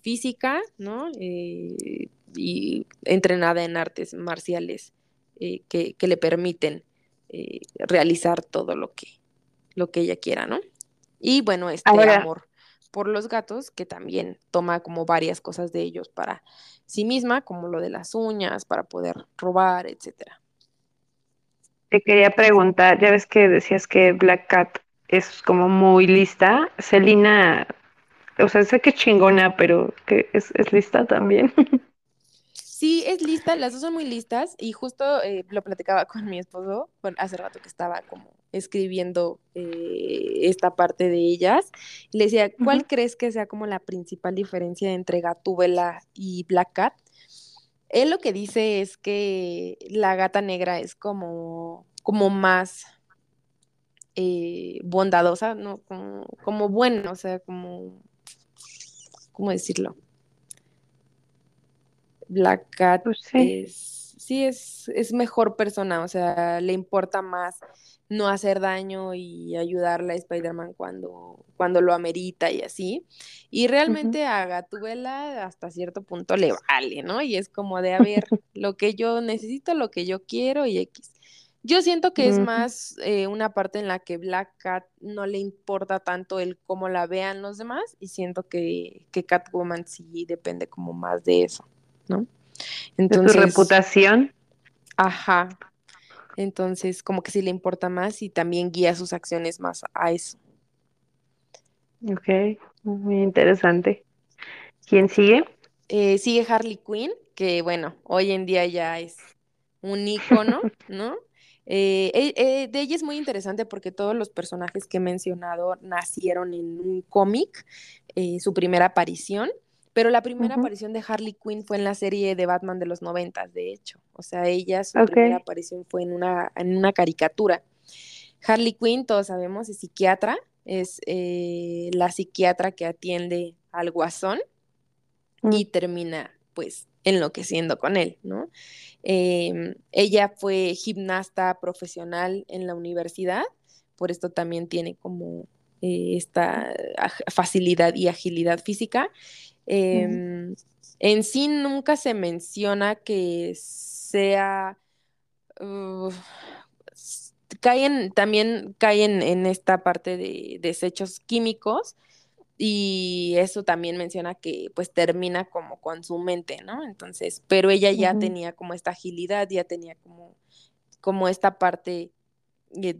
física, ¿no? Eh, y entrenada en artes marciales eh, que, que le permiten eh, realizar todo lo que, lo que ella quiera, ¿no? Y bueno, este Ahora, amor por los gatos, que también toma como varias cosas de ellos para sí misma, como lo de las uñas, para poder robar, etcétera. te quería preguntar, ya ves que decías que Black Cat es como muy lista. Selina o sea, sé que es chingona, pero que es, es lista también. Sí, es lista, las dos son muy listas y justo eh, lo platicaba con mi esposo bueno, hace rato que estaba como escribiendo eh, esta parte de ellas. Y le decía, ¿cuál crees que sea como la principal diferencia entre Gatúbela y Black Cat? Él lo que dice es que la gata negra es como, como más eh, bondadosa, ¿no? Como, como buena, o sea, como, ¿cómo decirlo? Black Cat Pues sí. es, sí, es, es mejor persona, o sea, le importa más no hacer daño y ayudarle a Spider-Man cuando, cuando lo amerita y así. Y realmente a Gatúbela hasta cierto punto le vale, ¿no? Y es como de, a ver, lo que yo necesito, lo que yo quiero y X. Yo siento que es más eh, una parte en la que Black Cat no le importa tanto el cómo la vean los demás y siento que, que Catwoman sí depende como más de eso, ¿no? De su Entonces, reputación. ajá, entonces como que sí le importa más y también guía sus acciones más a eso. Ok, muy interesante. ¿Quién sigue? Eh, sigue Harley Quinn, que bueno, hoy en día ya es un ícono, ¿no? Eh, eh, de ella es muy interesante porque todos los personajes que he mencionado nacieron en un cómic, su primera aparición, pero la primera aparición de Harley Quinn fue en la serie de Batman de los noventas, de hecho. O sea, ella, su primera aparición fue en una, en una caricatura. Harley Quinn, todos sabemos, es psiquiatra, es eh, la psiquiatra que atiende al guasón y termina pues enloqueciendo con él, ¿no? Eh, ella fue gimnasta profesional en la universidad, por esto también tiene como eh, esta aj- facilidad y agilidad física. Eh, En sí nunca se menciona que sea... uh, caen, también caen en esta parte de desechos químicos y eso también menciona que pues termina como con su mente, ¿no? Entonces, pero ella ya tenía como esta agilidad, ya tenía como, como esta parte de,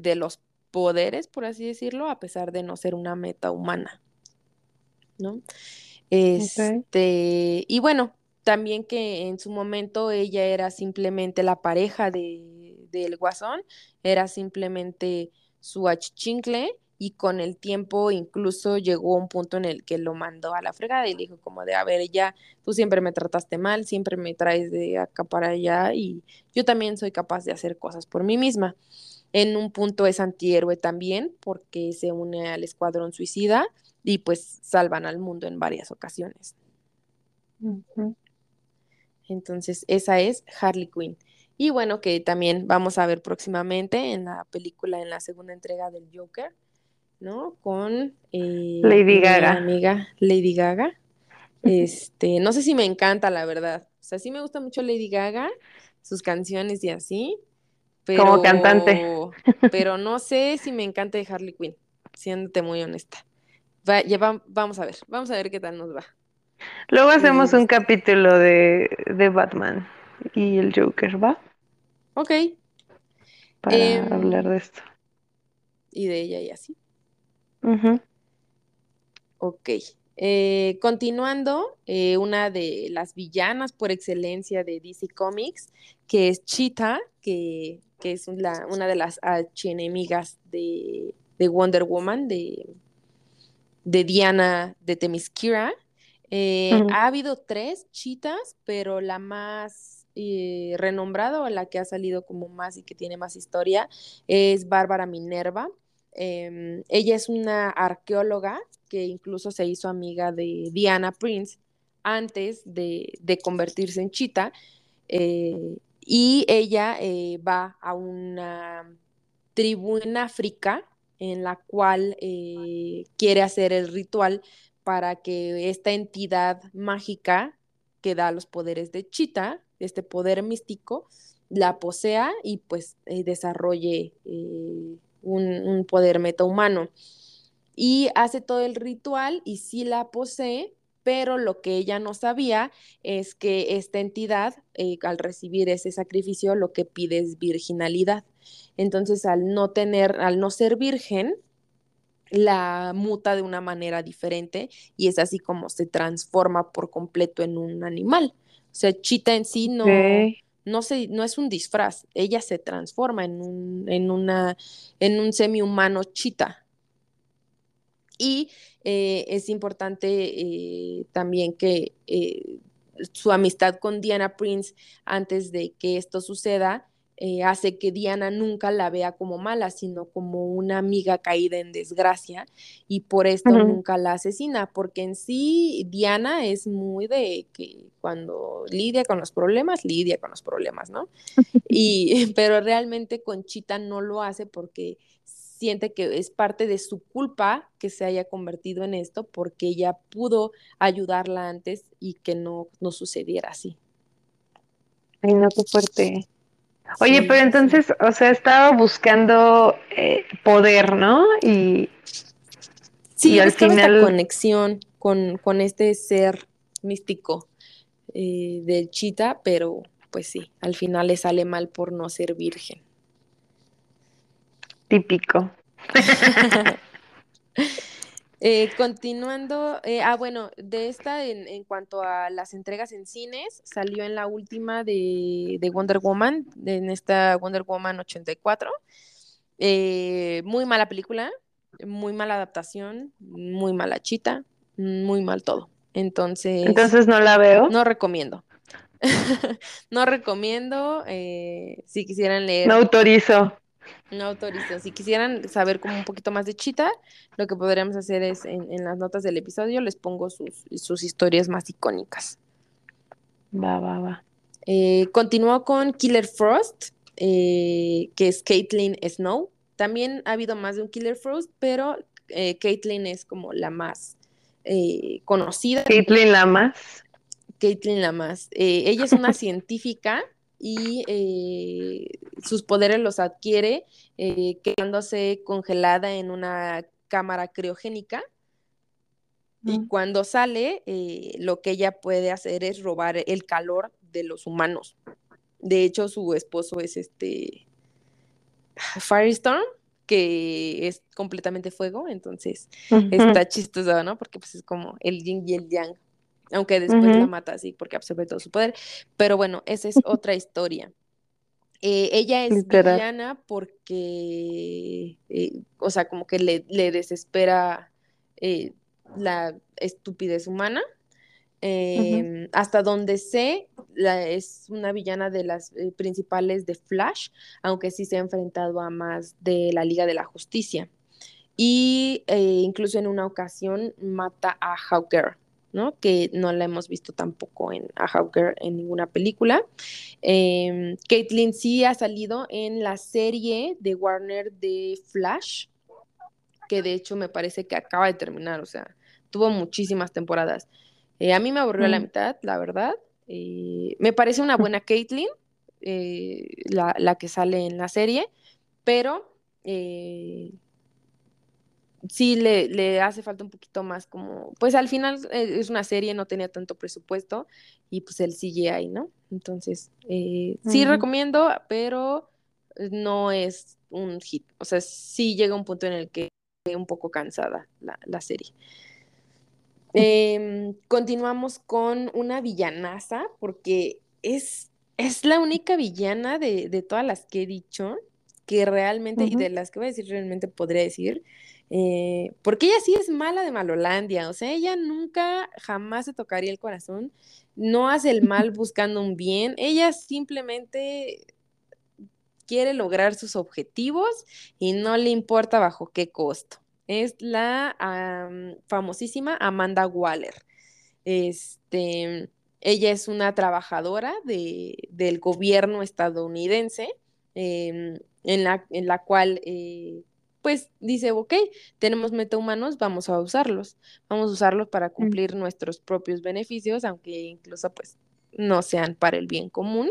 de los poderes, por así decirlo, a pesar de no ser una meta humana, ¿no? Este, y bueno, también que en su momento ella era simplemente la pareja de, del guasón, era simplemente su achichincle y con el tiempo incluso llegó un punto en el que lo mandó a la fregada y le dijo como de, a ver, ya, tú siempre me trataste mal, siempre me traes de acá para allá y yo también soy capaz de hacer cosas por mí misma. En un punto es antihéroe también porque se une al escuadrón suicida y pues salvan al mundo en varias ocasiones. Entonces, esa es Harley Quinn. Y bueno, que también vamos a ver próximamente en la película, en la segunda entrega del Joker, ¿no? Con eh, Lady mi Gaga. amiga Lady Gaga. Este, no sé si me encanta, la verdad. O sea, sí me gusta mucho Lady Gaga, sus canciones y así, pero, Como cantante. pero no sé si me encanta de Harley Quinn, siéndote muy honesta. Va- ya va- vamos a ver, vamos a ver qué tal nos va. Luego hacemos un capítulo de, de Batman y el Joker, ¿va? Ok, Para Em, hablar de esto. y de ella y así. Ok. Eh, continuando, eh, una de las villanas por excelencia de DC Comics, que es Cheetah, que, que es la- una de las archienemigas de, de Wonder Woman, de, de Diana de Themyscira. Eh, ha habido tres Cheetahs, pero la más eh, renombrada o la que ha salido como más y que tiene más historia es Bárbara Minerva. Eh, ella es una arqueóloga que incluso se hizo amiga de Diana Prince antes de, de convertirse en Cheetah. eh, y ella va a una tribu en África en la cual eh, quiere hacer el ritual para que esta entidad mágica que da los poderes de Cheetah, este poder místico, la posea y pues eh, desarrolle eh, un, poder metahumano. Y hace todo el ritual y sí la posee, pero lo que ella no sabía es que esta entidad, al recibir ese sacrificio, lo que pide es virginalidad. Entonces, al no tener, al no ser virgen, la muta de una manera diferente y es así como se transforma por completo en un animal. O sea, Chita en sí no, no, se, no es un disfraz, ella se transforma en un, en una, en un semi-humano Chita. Y eh, es importante eh, también que eh, su amistad con Diana Prince antes de que esto suceda eh, hace que Diana nunca la vea como mala, sino como una amiga caída en desgracia y por esto nunca la asesina, porque en sí Diana es muy de que cuando lidia con los problemas, lidia con los problemas, ¿no? Y, pero realmente Conchita no lo hace porque siente que es parte de su culpa que se haya convertido en esto, porque ella pudo ayudarla antes y que no, no sucediera así. Ay, no, qué fuerte. Oye, pero entonces, o sea, estaba buscando eh, poder, ¿no? Y, sí, y al final conexión con, con, este ser místico eh, del chita, pero pues sí, al final le sale mal por no ser virgen. Típico. Eh, continuando, eh, ah, bueno, de esta, en, cuanto a las entregas en cines, salió en la última de, Wonder Woman, en esta Wonder Woman 84. Eh, muy mala película, muy mala adaptación, muy mala chita, muy mal todo. Entonces. Entonces no la veo. No recomiendo. no recomiendo. si quisieran leer. No autorizo. No autorizo. Si quisieran saber como un poquito más de Chita, lo que podríamos hacer es en, las notas del episodio les pongo sus, sus historias más icónicas. Va, va, va. Eh, continuó con Killer Frost, eh, que es Caitlin Snow. También ha habido más de un Killer Frost, pero eh, Caitlin es como la más eh, conocida. Caitlin la más. Caitlin la más. ella es una científica y eh, sus poderes los adquiere eh, quedándose congelada en una cámara criogénica. Y cuando sale, eh, lo que ella puede hacer es robar el calor de los humanos. De hecho, su esposo es este Firestorm, que es completamente fuego, entonces está chistoso, ¿no? Porque pues es como el yin y el yang aunque después la mata así porque absorbe todo su poder. Pero bueno, esa es otra historia. Eh, ella es villana porque, eh, o sea, como que le, desespera eh, la estupidez humana. Em, hasta donde sé, es una villana de las principales de Flash, aunque sí se ha enfrentado a más de la Liga de la Justicia. Y incluso en una ocasión mata a Hawker, ¿no? Que no la hemos visto tampoco en A Hawker en ninguna película. Eh, Caitlyn sí ha salido en la serie de Warner de Flash, que de hecho me parece que acaba de terminar, o sea, tuvo muchísimas temporadas. Eh, a mí me aburrió la mm. mitad, la verdad. Eh, me parece una buena Caitlyn, eh, la, la, que sale en la serie, pero sí le, le, hace falta un poquito más como, pues al final eh, es una serie, no tenía tanto presupuesto y pues el CGI, ¿no? Entonces, eh, sí recomiendo, pero no es un hit. O sea, sí llega un punto en el que un poco cansada la, la serie. Em, continuamos con una villanaza, porque es, es la única villana de, de, todas las que he dicho que realmente, y de las que voy a decir realmente podría decir, eh, porque ella sí es mala de Malolandia, o sea, ella nunca, jamás se tocaría el corazón, no hace el mal buscando un bien, ella simplemente quiere lograr sus objetivos y no le importa bajo qué costo. Es la famosísima Amanda Waller. Este, ella es una trabajadora de, del gobierno estadounidense, em, en, la, en la cual eh, pues dice, ok, tenemos metahumanos, vamos a usarlos, vamos a usarlos para mm. cumplir nuestros propios beneficios, aunque incluso pues no sean para el bien común.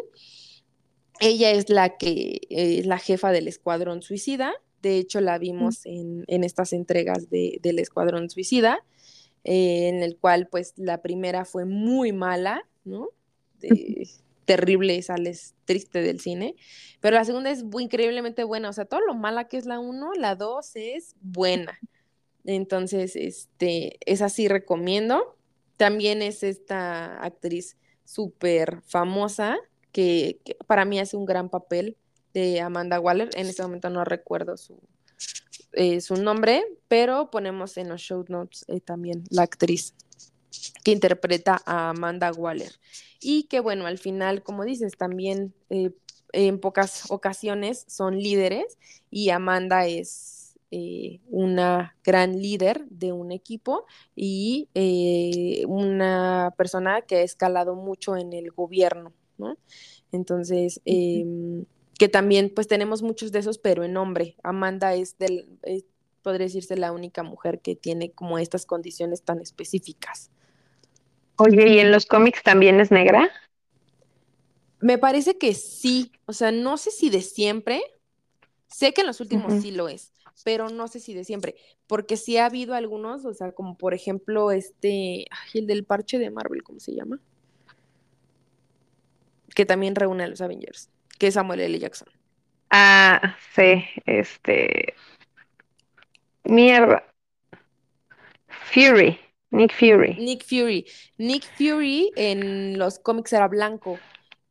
Ella es la que es la jefa del escuadrón suicida, de hecho la mm. vimos en, estas entregas del escuadrón suicida, eh, en el cual pues la primera fue muy mala, ¿no? Terrible, sales triste del cine, pero la segunda es increíblemente buena, o sea, todo lo mala que es la uno, la dos es buena. Entonces, este, es así recomiendo. También es esta actriz súper famosa que, para mí hace un gran papel de Amanda Waller. En este momento no recuerdo su, eh, su nombre, pero ponemos en los show notes eh, también la actriz que interpreta a Amanda Waller. Y que bueno, al final, como dices, también eh, en pocas ocasiones son líderes y Amanda es una gran líder de un equipo y una persona que ha escalado mucho en el gobierno, ¿no? Entonces, eh, que también pues tenemos muchos de esos, pero en hombre. Amanda es del, podría decirse la única mujer que tiene como estas condiciones tan específicas. Oye, ¿y en los cómics también es negra? Me parece que sí, o sea, no sé si de siempre, sé que en los últimos sí lo es, pero no sé si de siempre, porque sí ha habido algunos, o sea, como por ejemplo este, el del parche de Marvel, ¿cómo se llama? Que también reúne a los Avengers que Samuel L. Jackson. Ah, sí, este. Mierda. Fury, Nick Fury. Nick Fury. Nick Fury en los cómics era blanco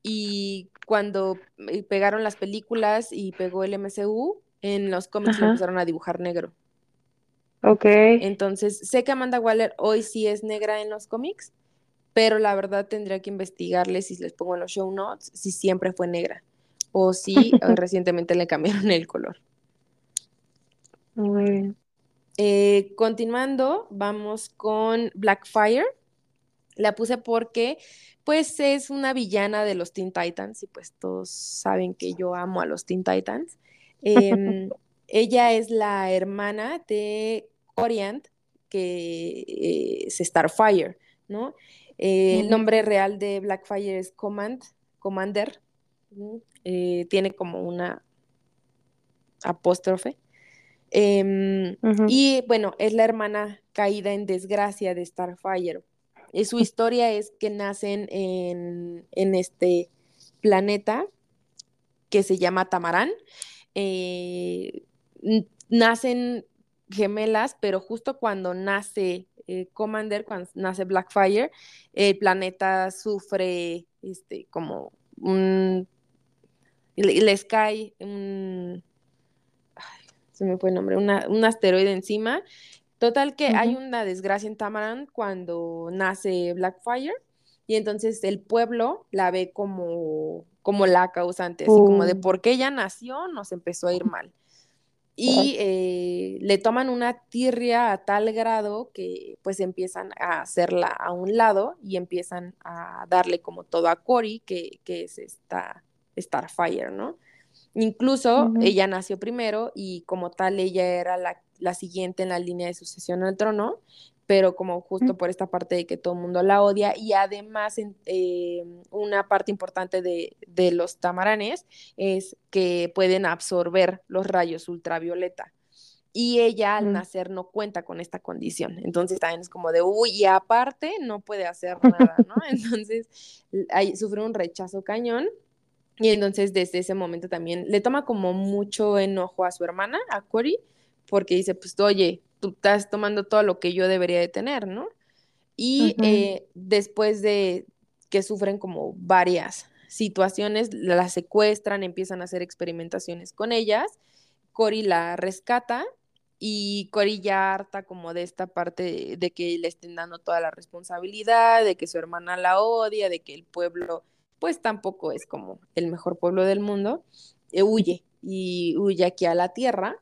y cuando eh, pegaron las películas y pegó el MCU, en los cómics lo empezaron a dibujar negro. Ok. Entonces, sé que Amanda Waller hoy sí es negra en los cómics, pero la verdad tendría que investigarle si les pongo en los show notes si siempre fue negra o si recientemente le cambiaron el color. Muy bien. Eh, continuando, vamos con Blackfire. La puse porque, pues, es una villana de los Teen Titans y pues todos saben que yo amo a los Teen Titans. Em, ella es la hermana de Coriant, que es Starfire, ¿no? Eh, el nombre real de Blackfire es Command, Commander, eh, tiene como una apóstrofe. Em, y bueno, es la hermana caída en desgracia de Starfire. Y su historia es que nacen en, este planeta que se llama Tamarán. Eh, nacen gemelas, pero justo cuando nace eh, Commander, cuando nace Blackfire, el planeta sufre este, como un les cae un, se me fue el nombre, un asteroide encima. Total que hay una desgracia en Tamaran cuando nace Blackfire y entonces el pueblo la ve como, como la causante, así como de uh. por qué ella nació, nos empezó a ir mal. Y eh, le toman una tirria a tal grado que pues empiezan a hacerla a un lado y empiezan a darle como todo a Cory, que, que es esta Starfire, ¿no? Incluso ella nació primero y como tal ella era la, siguiente en la línea de sucesión al trono, pero como justo por esta parte de que todo el mundo la odia y además eh, una parte importante de, los tamaranes es que pueden absorber los rayos ultravioleta. Y ella al nacer no cuenta con esta condición. Entonces también es como de, uy, y aparte no puede hacer nada, ¿no? Entonces sufre un rechazo cañón y entonces desde ese momento también le toma como mucho enojo a su hermana, a Cory, porque dice, pues oye, tú estás tomando todo lo que yo debería de tener, ¿no? Y eh, después de que sufren como varias situaciones, la secuestran, empiezan a hacer experimentaciones con ellas, Cory la rescata y Cory ya harta como de esta parte de, de, que le estén dando toda la responsabilidad, de que su hermana la odia, de que el pueblo pues tampoco es como el mejor pueblo del mundo, eh, huye y huye aquí a la tierra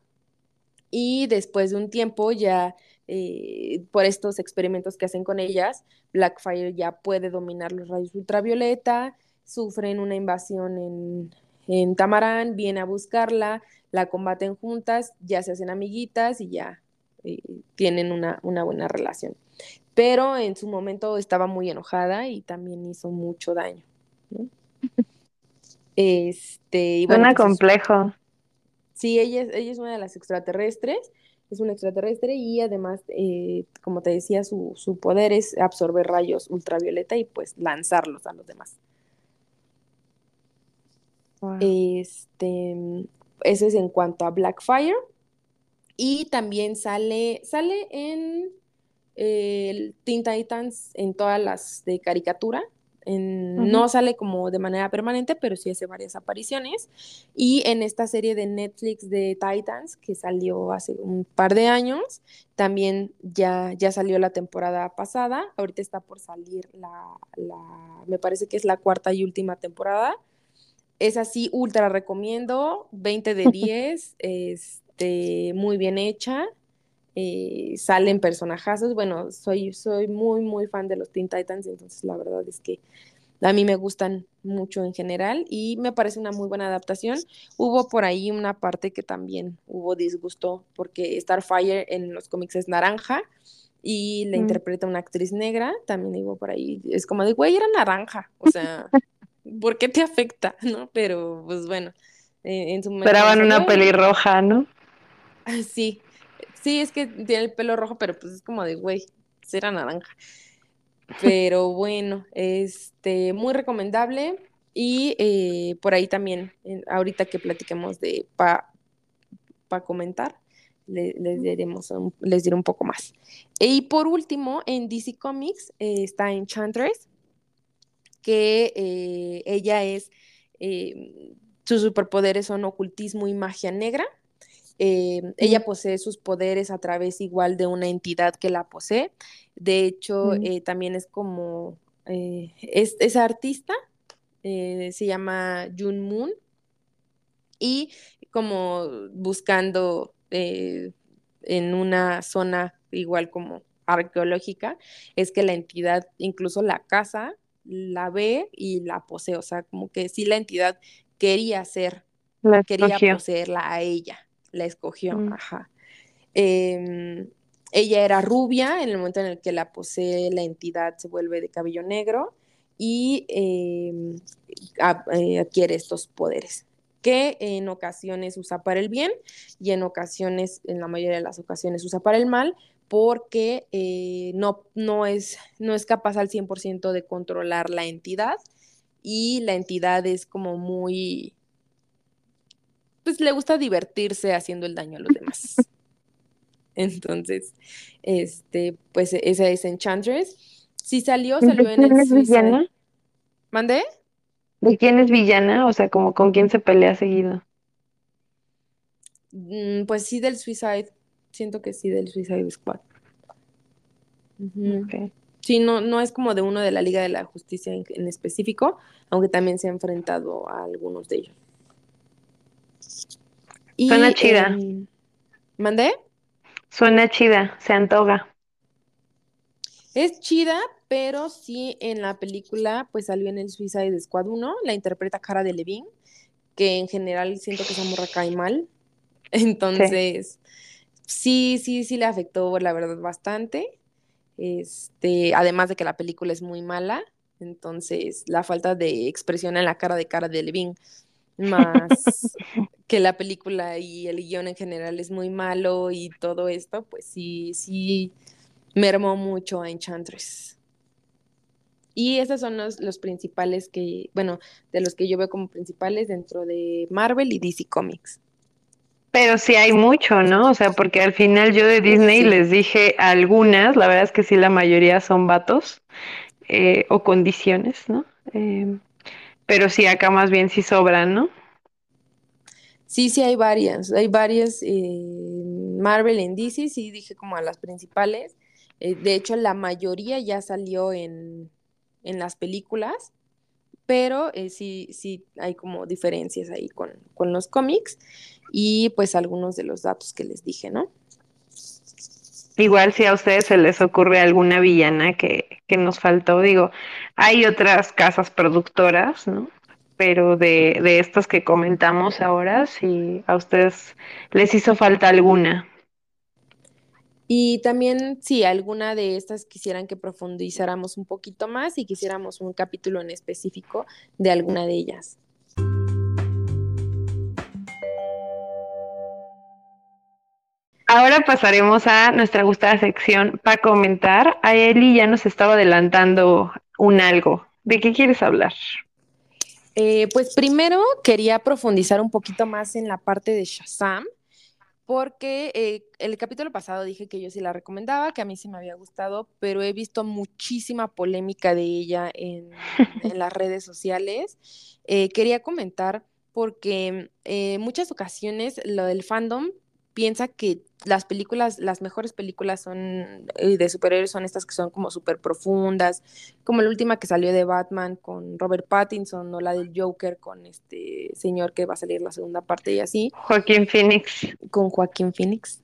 y después de un tiempo ya eh, por estos experimentos que hacen con ellas, Blackfire ya puede dominar los rayos ultravioleta, sufren una invasión en, en Tamarán, viene a buscarla, la combaten juntas, ya se hacen amiguitas y ya eh, tienen una, una, buena relación. Pero en su momento estaba muy enojada y también hizo mucho daño. Este, y Suena pues, complejo. Sí, ella, ella es una de las extraterrestres, es una extraterrestre y además, eh, como te decía, su, poder es absorber rayos ultravioleta y pues lanzarlos a los demás. Este, eso es en cuanto a Blackfire. Y también sale, sale en el Teen Titans en todas las de caricatura. No sale como de manera permanente, pero sí hace varias apariciones. Y en esta serie de Netflix de Titans, que salió hace un par de años, también ya, ya salió la temporada pasada. Ahorita está por salir la, me parece que es la cuarta y última temporada. Es así, ultra recomiendo, 20 de 10, este, muy bien hecha. Eh, salen personajazos. Bueno, soy, soy muy, muy fan de los Teen Titans, entonces la verdad es que a mí me gustan mucho en general y me parece una muy buena adaptación. Hubo por ahí una parte que también hubo disgusto porque Starfire en los cómics es naranja y la mm. interpreta una actriz negra, también hubo por ahí, es como de, güey, era naranja, o sea, ¿por qué te afecta? ¿No? Pero pues bueno, eh, en su momento... Esperaban una pelirroja, ¿no? Sí, Sí, es que tiene el pelo rojo, pero pues es como de, güey, será naranja. Pero bueno, este, muy recomendable. Y eh, por ahí también, ahorita que platiquemos de para pa comentar, les, diremos les diré un poco más. Y por último, en DC Comics eh, está Enchantress, que eh, ella es, sus superpoderes son ocultismo y magia negra. Eh, ella posee sus poderes a través igual de una entidad que la posee. De hecho, eh, también es como, eh, es, artista, se llama Jun Moon, y como buscando en una zona igual como arqueológica, es que la entidad, incluso la casa, la ve y la posee, o sea, como que sí la entidad quería ser, quería poseerla a ella la escogió, mm. ajá. Em, ella era rubia en el momento en el que la posee la entidad se vuelve de cabello negro y em, eh, adquiere estos poderes que en ocasiones usa para el bien y en ocasiones, en la mayoría de las ocasiones usa para el mal porque eh, no, no, es, no es capaz al 100% de controlar la entidad y la entidad es como muy pues le gusta divertirse haciendo el daño a los demás. Entonces, este, pues esa es Enchantress. Si salió, salió en el es villana? ¿Mandé? ¿De quién es villana? O sea, como con quién se pelea seguido. Mm, pues sí, del Suicide. Siento que sí, del Suicide Squad. Sí, no, no es como de uno de la Liga de la Justicia en específico, aunque también se ha enfrentado a algunos de ellos. Suena chida. ¿Mandé? Suena chida, se antoja. Es chida, pero sí en la película pues salió en el Suicide Squad 1, la interpreta Cara de Levine, que en general siento que esa morra cae mal. Entonces, sí, sí, sí, le afectó la verdad bastante. Este, además de que la película es muy mala, entonces la falta de expresión en la cara de Cara de Levine más que la película y el guion en general es muy malo y todo esto, pues sí, sí mermó mucho a Enchantress. Y esos son los, los, principales que, bueno, de los que yo veo como principales dentro de Marvel y DC Comics. Pero sí hay mucho, ¿no? O sea, porque al final yo de Disney les dije algunas, la verdad es que sí, la mayoría son vatos eh, o condiciones, ¿no? Eh, pero sí, acá más bien sí sobran, ¿no? Sí, sí hay varias. Hay varias Marvel en DC, sí dije como a las principales. Eh, de hecho, la mayoría ya salió en, las películas, pero eh, sí, sí hay como diferencias ahí con, con los cómics y pues algunos de los datos que les dije, ¿no? Igual si a ustedes se les ocurre alguna villana que, que nos faltó, digo, hay otras casas productoras, ¿no? Pero de, de estas que comentamos ahora, si a ustedes les hizo falta alguna. Y también, si alguna de estas quisieran que profundizáramos un poquito más y quisiéramos un capítulo en específico de alguna de ellas. Ahora pasaremos a nuestra gustada sección para comentar. A Eli ya nos estaba adelantando un algo. ¿De qué quieres hablar? Eh, pues primero quería profundizar un poquito más en la parte de Shazam, porque eh, el capítulo pasado dije que yo sí la recomendaba, que a mí sí me había gustado, pero he visto muchísima polémica de ella en, en las redes sociales. Eh, quería comentar porque en muchas ocasiones lo del fandom piensa que las películas, las mejores películas son eh, de superhéroes son estas que son como súper profundas, como la última que salió de Batman con Robert Pattinson o la del Joker con este señor que va a salir la segunda parte y así. Joaquín Phoenix. Con Joaquín Phoenix.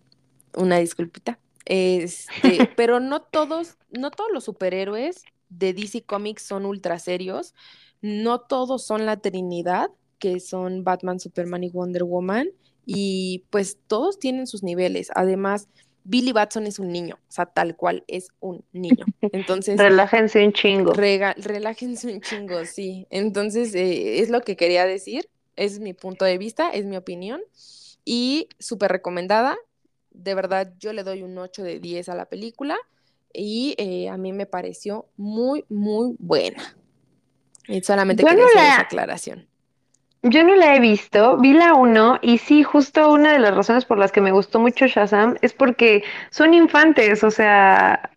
Una disculpita. Este, pero no todos, no todos los superhéroes de DC Comics son ultra serios, no todos son la Trinidad, que son Batman, Superman y Wonder Woman y pues todos tienen sus niveles. Además, Billy Batson es un niño, o sea, tal cual es un niño. Entonces. relájense un chingo. relájense un chingo, sí. Entonces, eh, es lo que quería decir. Es mi punto de vista, es mi opinión. Y súper recomendada. De verdad, yo le doy un 8 de 10 a la película. Y eh, a mí me pareció muy, muy buena. Y solamente quería hacer esa aclaración. Yo no la he visto, vi la 1 y sí, justo una de las razones por las que me gustó mucho Shazam es porque son infantes, o sea,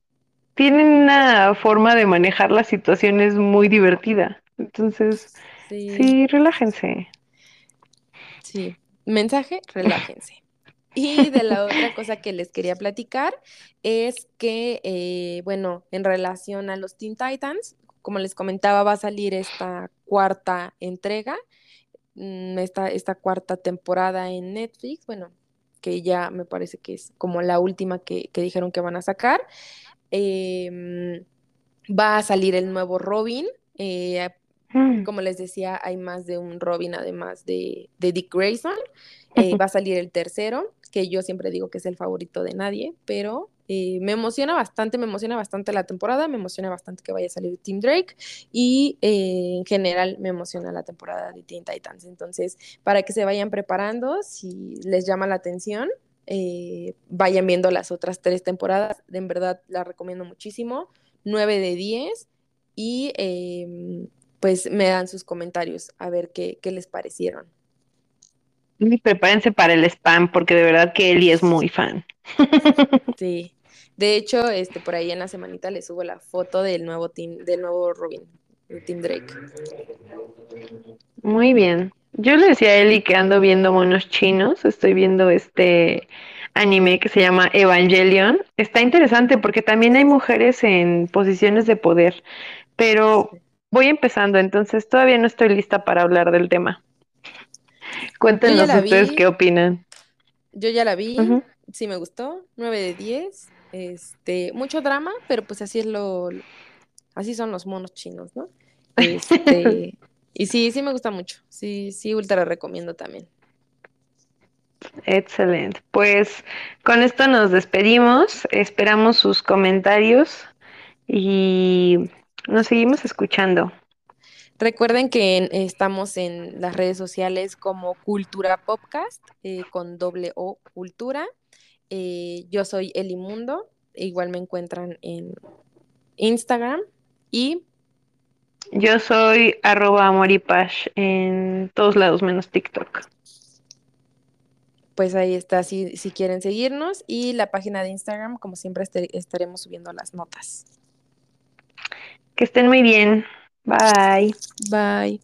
tienen una forma de manejar las situaciones muy divertida. Entonces, sí, relájense. Sí, mensaje, relájense. Y de la otra cosa que les quería platicar es que, eh, bueno, en relación a los Teen Titans, como les comentaba, va a salir esta cuarta entrega esta, esta cuarta temporada en Netflix, bueno, que ya me parece que es como la última que, dijeron que van a sacar. Em, va a salir el nuevo Robin. Eh, mm. como les decía, hay más de un Robin además de, de Dick Grayson. Eh, va a salir el tercero, que yo siempre digo que es el favorito de nadie, pero eh, me emociona bastante, me emociona bastante la temporada, me emociona bastante que vaya a salir Team Drake y eh, en general me emociona la temporada de Teen Titans. Entonces, para que se vayan preparando, si les llama la atención, eh, vayan viendo las otras tres temporadas. En verdad, las recomiendo muchísimo. 9 de 10 y em, pues me dan sus comentarios a ver qué, qué les parecieron. Y prepárense para el spam, porque de verdad que Eli es muy fan. Sí, de hecho, este, por ahí en la semanita le subo la foto del nuevo team, del nuevo Robin, el Team Drake. Muy bien. Yo le decía a Eli que ando viendo monos chinos, estoy viendo este anime que se llama Evangelion. Está interesante porque también hay mujeres en posiciones de poder, pero voy empezando, entonces todavía no estoy lista para hablar del tema. Cuéntenos ustedes qué opinan. Yo ya la vi, sí me gustó, 9 de 10. Este, mucho drama, pero pues así es lo, así son los monos chinos, ¿no? Este, y sí, sí me gusta mucho. Sí, sí, ultra recomiendo también. Excelente. Pues con esto nos despedimos. Esperamos sus comentarios y nos seguimos escuchando. Recuerden que estamos en las redes sociales como Cultura Podcast eh, con doble O Cultura. Eh, yo soy Elimundo, igual me encuentran en Instagram y... Yo soy arroba amoripash en todos lados menos TikTok. Pues ahí está, si, si quieren seguirnos y la página de Instagram, como siempre estaremos subiendo las notas. Que estén muy bien. Bye. Bye.